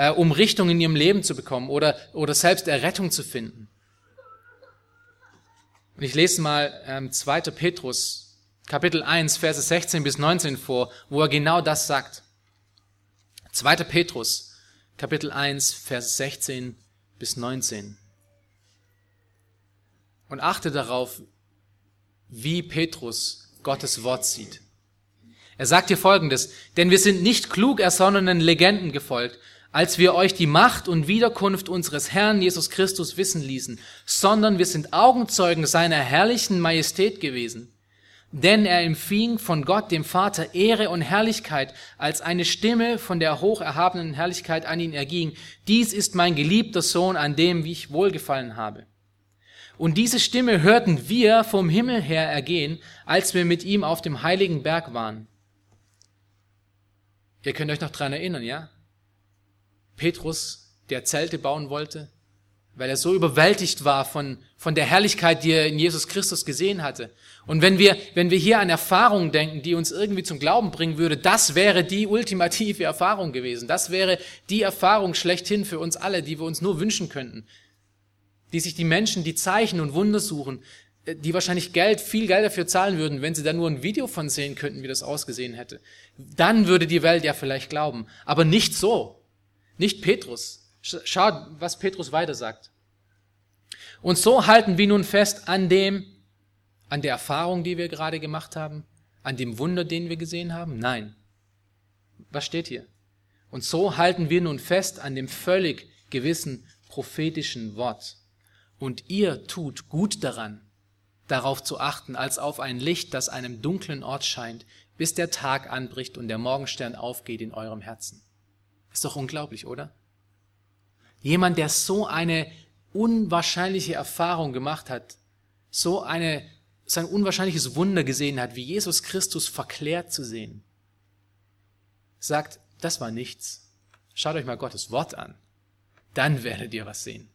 Speaker 1: äh, um Richtung in ihrem Leben zu bekommen oder, oder selbst Errettung zu finden. Und ich lese mal ähm, 2. Petrus, Kapitel 1, Verse 16 bis 19 vor, wo er genau das sagt. 2. Petrus, Kapitel 1, Verse 16 bis 19. Und achte darauf, wie Petrus Gottes Wort sieht. Er sagt hier Folgendes, denn wir sind nicht klug ersonnenen Legenden gefolgt, als wir euch die Macht und Wiederkunft unseres Herrn Jesus Christus wissen ließen, sondern wir sind Augenzeugen seiner herrlichen Majestät gewesen. Denn er empfing von Gott, dem Vater, Ehre und Herrlichkeit, als eine Stimme von der hocherhabenen Herrlichkeit an ihn erging. Dies ist mein geliebter Sohn, an dem ich wohlgefallen habe. Und diese Stimme hörten wir vom Himmel her ergehen, als wir mit ihm auf dem heiligen Berg waren. Ihr könnt euch noch dran erinnern, ja? Petrus, der Zelte bauen wollte, weil er so überwältigt war von, von der Herrlichkeit, die er in Jesus Christus gesehen hatte. Und wenn wir, wenn wir hier an Erfahrungen denken, die uns irgendwie zum Glauben bringen würde, das wäre die ultimative Erfahrung gewesen. Das wäre die Erfahrung schlechthin für uns alle, die wir uns nur wünschen könnten. Die sich die Menschen, die Zeichen und Wunder suchen, äh, die wahrscheinlich Geld, viel Geld dafür zahlen würden, wenn sie da nur ein Video von sehen könnten, wie das ausgesehen hätte. Dann würde die Welt ja vielleicht glauben. Aber nicht so. Nicht Petrus. Schaut, was Petrus weiter sagt. Und so halten wir nun fest an dem, an der Erfahrung, die wir gerade gemacht haben, an dem Wunder, den wir gesehen haben? Nein. Was steht hier? Und so halten wir nun fest an dem völlig gewissen prophetischen Wort. Und ihr tut gut daran, darauf zu achten, als auf ein Licht, das einem dunklen Ort scheint, bis der Tag anbricht und der Morgenstern aufgeht in eurem Herzen. Ist doch unglaublich, oder? Jemand, der so eine unwahrscheinliche Erfahrung gemacht hat, so eine, sein unwahrscheinliches Wunder gesehen hat, wie Jesus Christus verklärt zu sehen, sagt, das war nichts. Schaut euch mal Gottes Wort an. Dann werdet ihr was sehen.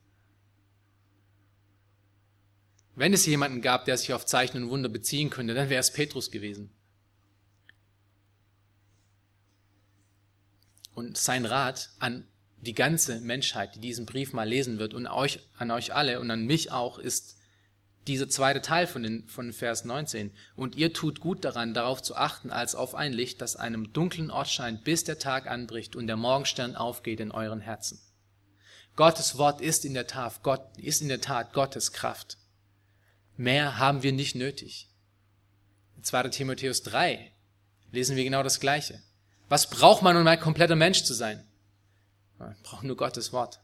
Speaker 1: Wenn es jemanden gab, der sich auf Zeichen und Wunder beziehen könnte, dann wäre es Petrus gewesen. Und sein Rat an die ganze Menschheit, die diesen Brief mal lesen wird und euch, an euch alle und an mich auch, ist dieser zweite Teil von, den, von Vers 19. Und ihr tut gut daran, darauf zu achten, als auf ein Licht, das einem dunklen Ort scheint, bis der Tag anbricht und der Morgenstern aufgeht in euren Herzen. Gottes Wort ist in der Tat, Gott, ist in der Tat Gottes Kraft. Mehr haben wir nicht nötig. In 2. Timotheus 3 lesen wir genau das Gleiche. Was braucht man, um ein kompletter Mensch zu sein? Man braucht nur Gottes Wort.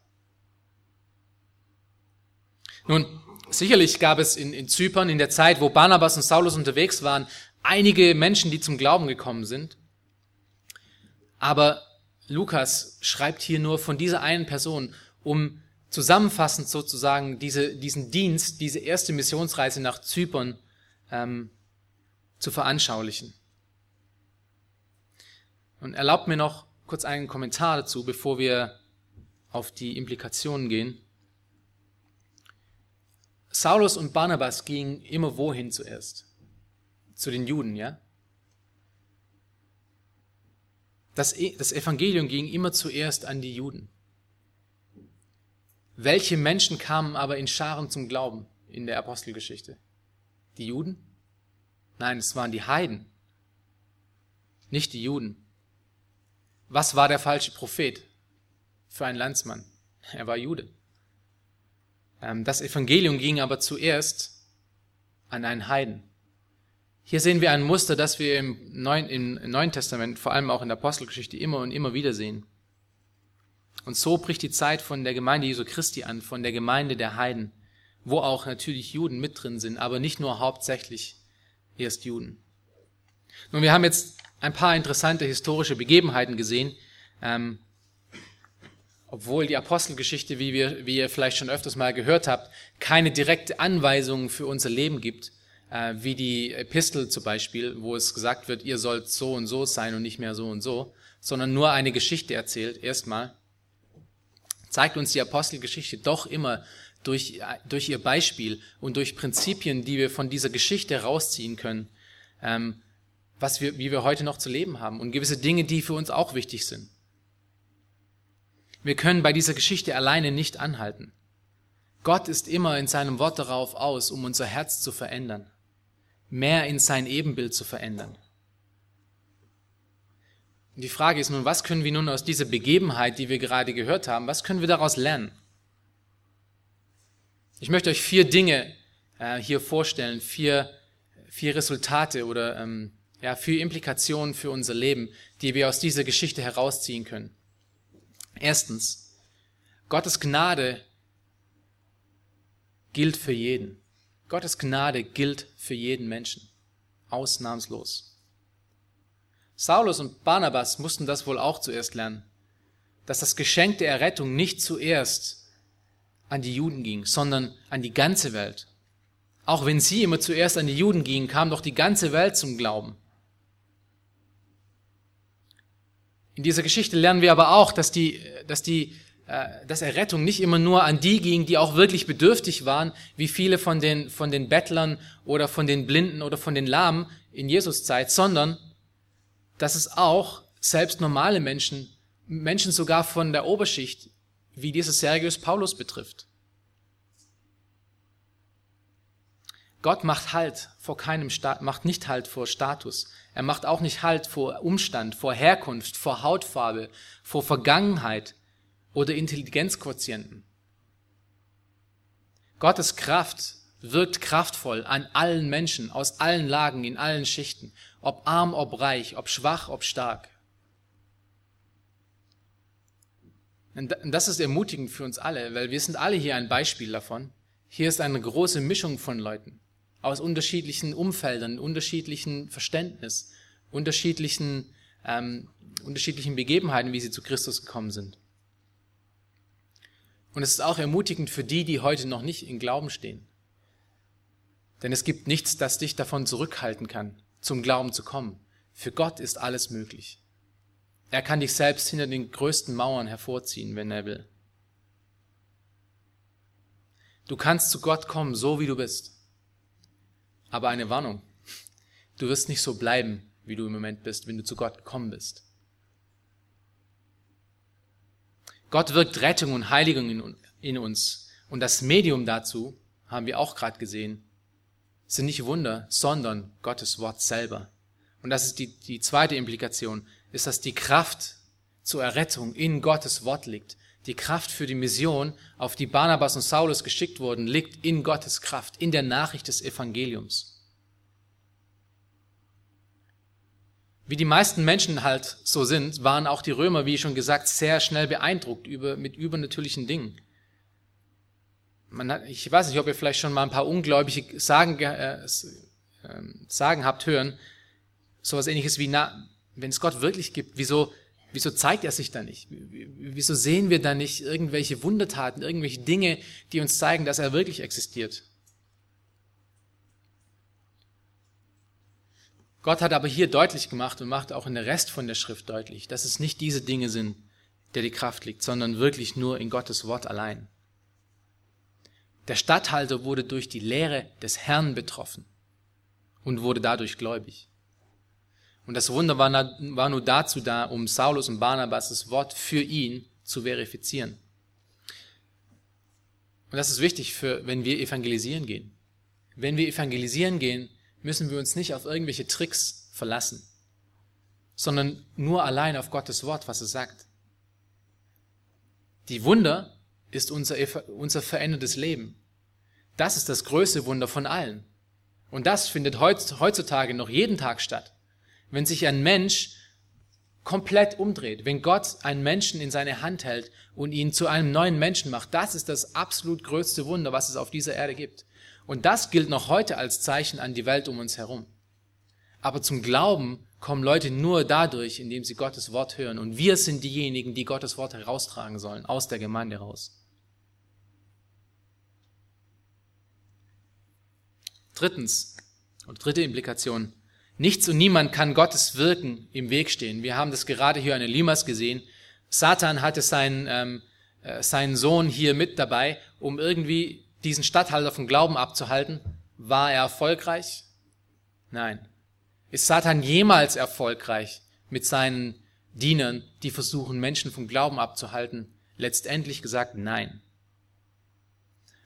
Speaker 1: Nun, sicherlich gab es in, in Zypern in der Zeit, wo Barnabas und Saulus unterwegs waren, einige Menschen, die zum Glauben gekommen sind. Aber Lukas schreibt hier nur von dieser einen Person, um zusammenfassend sozusagen diese, diesen Dienst, diese erste Missionsreise nach Zypern ähm, zu veranschaulichen. Und erlaubt mir noch kurz einen Kommentar dazu, bevor wir auf die Implikationen gehen. Saulus und Barnabas gingen immer wohin zuerst? Zu den Juden, ja? Das, e, das Evangelium ging immer zuerst an die Juden. Welche Menschen kamen aber in Scharen zum Glauben in der Apostelgeschichte? Die Juden? Nein, es waren die Heiden, nicht die Juden. Was war der falsche Prophet für einen Landsmann? Er war Jude. Ähm, das Evangelium ging aber zuerst an einen Heiden. Hier sehen wir ein Muster, das wir im Neuen, im Neuen Testament, vor allem auch in der Apostelgeschichte, immer und immer wieder sehen. Und so bricht die Zeit von der Gemeinde Jesu Christi an, von der Gemeinde der Heiden, wo auch natürlich Juden mit drin sind, aber nicht nur hauptsächlich erst Juden. Nun, wir haben jetzt ein paar interessante historische Begebenheiten gesehen, ähm, obwohl die Apostelgeschichte, wie, wir, wie ihr vielleicht schon öfters mal gehört habt, keine direkte Anweisung für unser Leben gibt, äh, wie die Epistel zum Beispiel, wo es gesagt wird, ihr sollt so und so sein und nicht mehr so und so, sondern nur eine Geschichte erzählt, erstmal, zeigt uns die Apostelgeschichte doch immer durch, durch ihr Beispiel und durch Prinzipien, die wir von dieser Geschichte rausziehen können, ähm, was wir, wie wir heute noch zu leben haben und gewisse Dinge, die für uns auch wichtig sind. Wir können bei dieser Geschichte alleine nicht anhalten. Gott ist immer in seinem Wort darauf aus, um unser Herz zu verändern, mehr in sein Ebenbild zu verändern. Und die Frage ist nun, was können wir nun aus dieser Begebenheit, die wir gerade gehört haben, was können wir daraus lernen? Ich möchte euch vier Dinge äh, hier vorstellen, vier, vier Resultate oder ähm, ja, vier Implikationen für unser Leben, die wir aus dieser Geschichte herausziehen können. Erstens, Gottes Gnade gilt für jeden. Gottes Gnade gilt für jeden Menschen, ausnahmslos. Saulus und Barnabas mussten das wohl auch zuerst lernen, dass das Geschenk der Errettung nicht zuerst an die Juden ging, sondern an die ganze Welt. Auch wenn sie immer zuerst an die Juden gingen, kam doch die ganze Welt zum Glauben. In dieser Geschichte lernen wir aber auch, dass die, dass die, äh, dass Errettung nicht immer nur an die ging, die auch wirklich bedürftig waren, wie viele von den, von den Bettlern oder von den Blinden oder von den Lahmen in Jesus Zeit, sondern dass es auch selbst normale Menschen, Menschen sogar von der Oberschicht, wie dieser Sergius Paulus betrifft. Gott macht Halt vor keinem Staat, macht nicht Halt vor Status. Er macht auch nicht Halt vor Umstand, vor Herkunft, vor Hautfarbe, vor Vergangenheit oder Intelligenzquotienten. Gottes Kraft wirkt kraftvoll an allen Menschen, aus allen Lagen, in allen Schichten, ob arm, ob reich, ob schwach, ob stark. Und das ist ermutigend für uns alle, weil wir sind alle hier ein Beispiel davon. Hier ist eine große Mischung von Leuten aus unterschiedlichen Umfeldern, unterschiedlichen Verständnis, unterschiedlichen, ähm, unterschiedlichen Begebenheiten, wie sie zu Christus gekommen sind. Und es ist auch ermutigend für die, die heute noch nicht in Glauben stehen. Denn es gibt nichts, das dich davon zurückhalten kann, zum Glauben zu kommen. Für Gott ist alles möglich. Er kann dich selbst hinter den größten Mauern hervorziehen, wenn er will. Du kannst zu Gott kommen, so wie du bist. Aber eine Warnung. Du wirst nicht so bleiben, wie du im Moment bist, wenn du zu Gott gekommen bist. Gott wirkt Rettung und Heiligung in, uns. Und das Medium dazu, haben wir auch gerade gesehen, sind nicht Wunder, sondern Gottes Wort selber. Und das ist die, die zweite Implikation, ist, dass die Kraft zur Errettung in Gottes Wort liegt. Die Kraft für die Mission, auf die Barnabas und Saulus geschickt wurden, liegt in Gottes Kraft, in der Nachricht des Evangeliums. Wie die meisten Menschen halt so sind, waren auch die Römer, wie schon gesagt, sehr schnell beeindruckt über, mit übernatürlichen Dingen. Man hat, ich weiß nicht, ob ihr vielleicht schon mal ein paar Ungläubige sagen, äh, ähm, sagen habt hören, sowas ähnliches wie, na, wenn es Gott wirklich gibt, wieso, wieso zeigt er sich da nicht? Wieso sehen wir da nicht irgendwelche Wundertaten, irgendwelche Dinge, die uns zeigen, dass er wirklich existiert? Gott hat aber hier deutlich gemacht und macht auch in der Rest von der Schrift deutlich, dass es nicht diese Dinge sind, der die Kraft liegt, sondern wirklich nur in Gottes Wort allein. Der Statthalter wurde durch die Lehre des Herrn betroffen und wurde dadurch gläubig. Und das Wunder war, nur dazu da, um Saulus und Barnabas das Wort für ihn zu verifizieren. Und das ist wichtig für, wenn wir evangelisieren gehen. Wenn wir evangelisieren gehen, müssen wir uns nicht auf irgendwelche Tricks verlassen, sondern nur allein auf Gottes Wort, was es sagt. Die Wunder ist unser, unser verändertes Leben. Das ist das größte Wunder von allen. Und das findet heutzutage noch jeden Tag statt. Wenn sich ein Mensch komplett umdreht, wenn Gott einen Menschen in seine Hand hält und ihn zu einem neuen Menschen macht, das ist das absolut größte Wunder, was es auf dieser Erde gibt. Und das gilt noch heute als Zeichen an die Welt um uns herum. Aber zum Glauben kommen Leute nur dadurch, indem sie Gottes Wort hören. Und wir sind diejenigen, die Gottes Wort heraustragen sollen, aus der Gemeinde raus. Drittens, und dritte Implikation, nichts und niemand kann Gottes Wirken im Weg stehen. Wir haben das gerade hier an Elimas gesehen. Satan hatte seinen, ähm, äh, seinen Sohn hier mit dabei, um irgendwie diesen Statthalter vom Glauben abzuhalten. War er erfolgreich? Nein. Ist Satan jemals erfolgreich mit seinen Dienern, die versuchen, Menschen vom Glauben abzuhalten? Letztendlich gesagt, nein.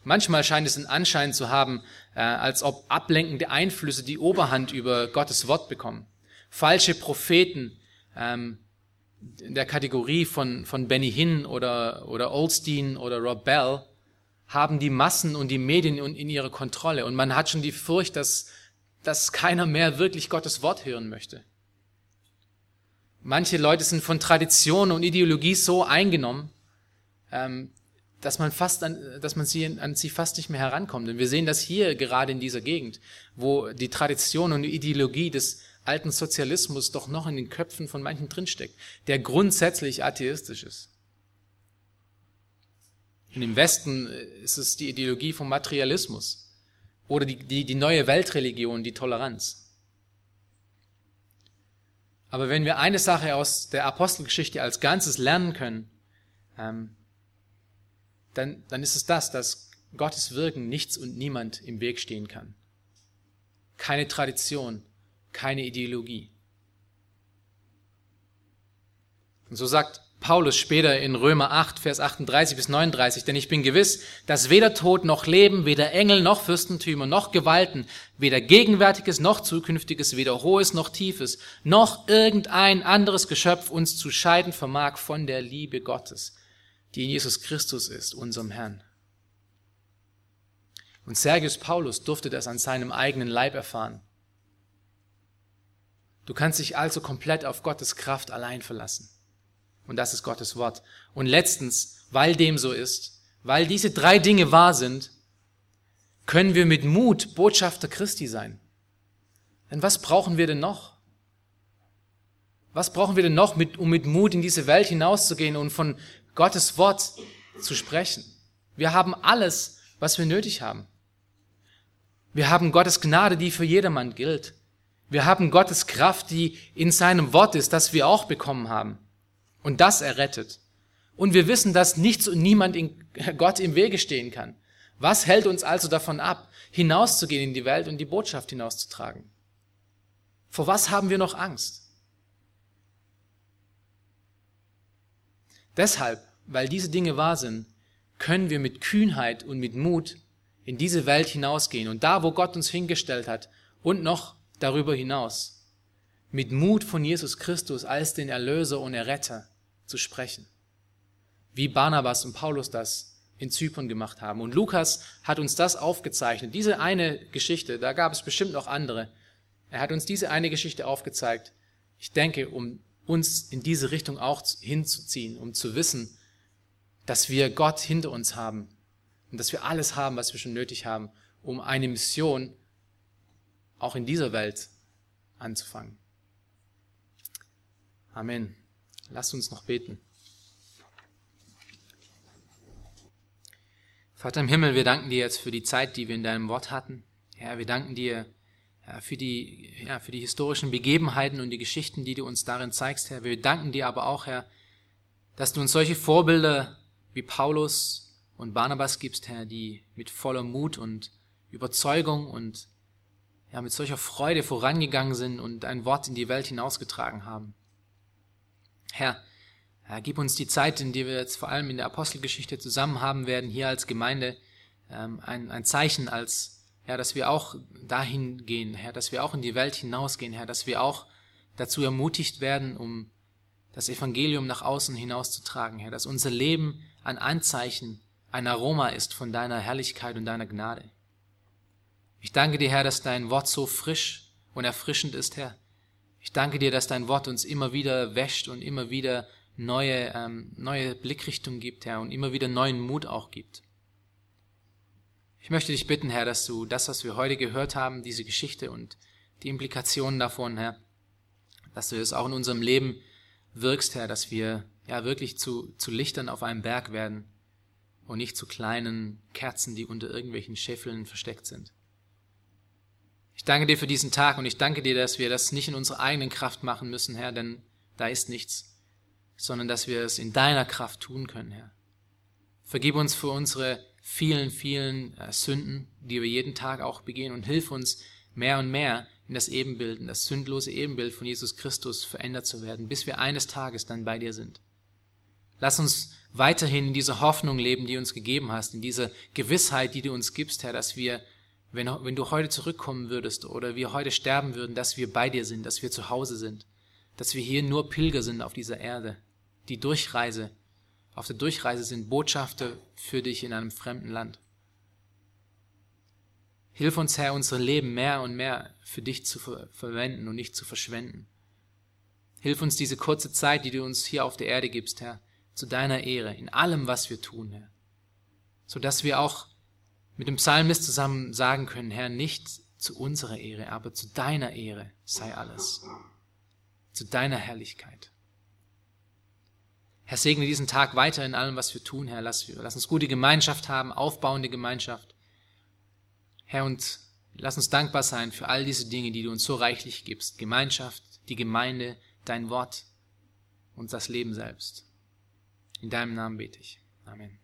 Speaker 1: Manchmal scheint es einen Anschein zu haben, äh, als ob ablenkende Einflüsse die Oberhand über Gottes Wort bekommen. Falsche Propheten ähm, in der Kategorie von, von Benny Hinn oder, oder Olstein oder Rob Bell haben die Massen und die Medien in ihrer Kontrolle. Und man hat schon die Furcht, dass, dass keiner mehr wirklich Gottes Wort hören möchte. Manche Leute sind von Tradition und Ideologie so eingenommen, ähm, dass man fast an, dass man sie, an sie fast nicht mehr herankommt. Und wir sehen das hier gerade in dieser Gegend, wo die Tradition und die Ideologie des alten Sozialismus doch noch in den Köpfen von manchen drinsteckt, der grundsätzlich atheistisch ist. Und im Westen äh, ist es die Ideologie vom Materialismus oder die, die, die neue Weltreligion, die Toleranz. Aber wenn wir eine Sache aus der Apostelgeschichte als Ganzes lernen können, ähm, dann, dann ist es das, dass Gottes Wirken nichts und niemand im Weg stehen kann. Keine Tradition, keine Ideologie. Und so sagt Paulus später in Römer 8, Vers 38 bis 39, denn ich bin gewiss, dass weder Tod noch Leben, weder Engel noch Fürstentümer noch Gewalten, weder Gegenwärtiges noch Zukünftiges, weder Hohes noch Tiefes, noch irgendein anderes Geschöpf uns zu scheiden vermag von der Liebe Gottes, die in Jesus Christus ist, unserem Herrn. Und Sergius Paulus durfte das an seinem eigenen Leib erfahren. Du kannst dich also komplett auf Gottes Kraft allein verlassen. Und das ist Gottes Wort. Und letztens, weil dem so ist, weil diese drei Dinge wahr sind, können wir mit Mut Botschafter Christi sein. Denn was brauchen wir denn noch? Was brauchen wir denn noch, um mit Mut in diese Welt hinauszugehen und von Gottes Wort zu sprechen? Wir haben alles, was wir nötig haben. Wir haben Gottes Gnade, die für jedermann gilt. Wir haben Gottes Kraft, die in seinem Wort ist, das wir auch bekommen haben. Und das errettet. Und wir wissen, dass nichts und niemand in Gott im Wege stehen kann. Was hält uns also davon ab, hinauszugehen in die Welt und die Botschaft hinauszutragen? Vor was haben wir noch Angst? Deshalb weil diese Dinge wahr sind, können wir mit Kühnheit und mit Mut in diese Welt hinausgehen und da, wo Gott uns hingestellt hat und noch darüber hinaus, mit Mut von Jesus Christus als den Erlöser und Erretter zu sprechen. Wie Barnabas und Paulus das in Zypern gemacht haben. Und Lukas hat uns das aufgezeichnet. Diese eine Geschichte, da gab es bestimmt noch andere. Er hat uns diese eine Geschichte aufgezeigt. Ich denke, um uns in diese Richtung auch hinzuziehen, um zu wissen, dass wir Gott hinter uns haben und dass wir alles haben, was wir schon nötig haben, um eine Mission auch in dieser Welt anzufangen. Amen. Lasst uns noch beten. Vater im Himmel, wir danken dir jetzt für die Zeit, die wir in deinem Wort hatten. Herr, wir danken dir ja, für, die, ja, für die historischen Begebenheiten und die Geschichten, die du uns darin zeigst, Herr. Wir danken dir aber auch, Herr, dass du uns solche Vorbilder wie Paulus und Barnabas gibst, Herr, die mit voller Mut und Überzeugung und ja, mit solcher Freude vorangegangen sind und ein Wort in die Welt hinausgetragen haben. Herr, ja, gib uns die Zeit, in der wir jetzt vor allem in der Apostelgeschichte zusammen haben werden, hier als Gemeinde, ähm, ein, ein Zeichen als, ja, dass wir auch dahin gehen, Herr, dass wir auch in die Welt hinausgehen, Herr, dass wir auch dazu ermutigt werden, um das Evangelium nach außen hinauszutragen, Herr, dass unser Leben ein Anzeichen, ein Aroma ist von deiner Herrlichkeit und deiner Gnade. Ich danke dir, Herr, dass dein Wort so frisch und erfrischend ist, Herr. Ich danke dir, dass dein Wort uns immer wieder wäscht und immer wieder neue, ähm, neue Blickrichtung gibt, Herr, und immer wieder neuen Mut auch gibt. Ich möchte dich bitten, Herr, dass du das, was wir heute gehört haben, diese Geschichte und die Implikationen davon, Herr, dass du es auch in unserem Leben wirkst, Herr, dass wir ja wirklich zu, zu Lichtern auf einem Berg werden und nicht zu kleinen Kerzen, die unter irgendwelchen Schäfeln versteckt sind. Ich danke dir für diesen Tag und ich danke dir, dass wir das nicht in unserer eigenen Kraft machen müssen, Herr, denn da ist nichts sondern dass wir es in deiner Kraft tun können, Herr. Vergib uns für unsere vielen, vielen äh, Sünden, die wir jeden Tag auch begehen und hilf uns mehr und mehr in das Ebenbild, in das sündlose Ebenbild von Jesus Christus verändert zu werden, bis wir eines Tages dann bei dir sind. Lass uns weiterhin in dieser Hoffnung leben, die du uns gegeben hast, in dieser Gewissheit, die du uns gibst, Herr, dass wir, wenn, wenn du heute zurückkommen würdest oder wir heute sterben würden, dass wir bei dir sind, dass wir zu Hause sind, dass wir hier nur Pilger sind auf dieser Erde, die Durchreise, auf der Durchreise sind Botschafter für dich in einem fremden Land. Hilf uns, Herr, unser Leben mehr und mehr für dich zu ver verwenden und nicht zu verschwenden. Hilf uns diese kurze Zeit, die du uns hier auf der Erde gibst, Herr, zu deiner Ehre, in allem, was wir tun, Herr. Sodass wir auch mit dem Psalmist zusammen sagen können, Herr, nicht zu unserer Ehre, aber zu deiner Ehre sei alles. Zu deiner Herrlichkeit. Herr, segne diesen Tag weiter in allem, was wir tun, Herr. Lass, lass uns gute Gemeinschaft haben, aufbauende Gemeinschaft. Herr, und lass uns dankbar sein für all diese Dinge, die du uns so reichlich gibst. Gemeinschaft, die Gemeinde, dein Wort und das Leben selbst. In deinem Namen bete ich. Amen.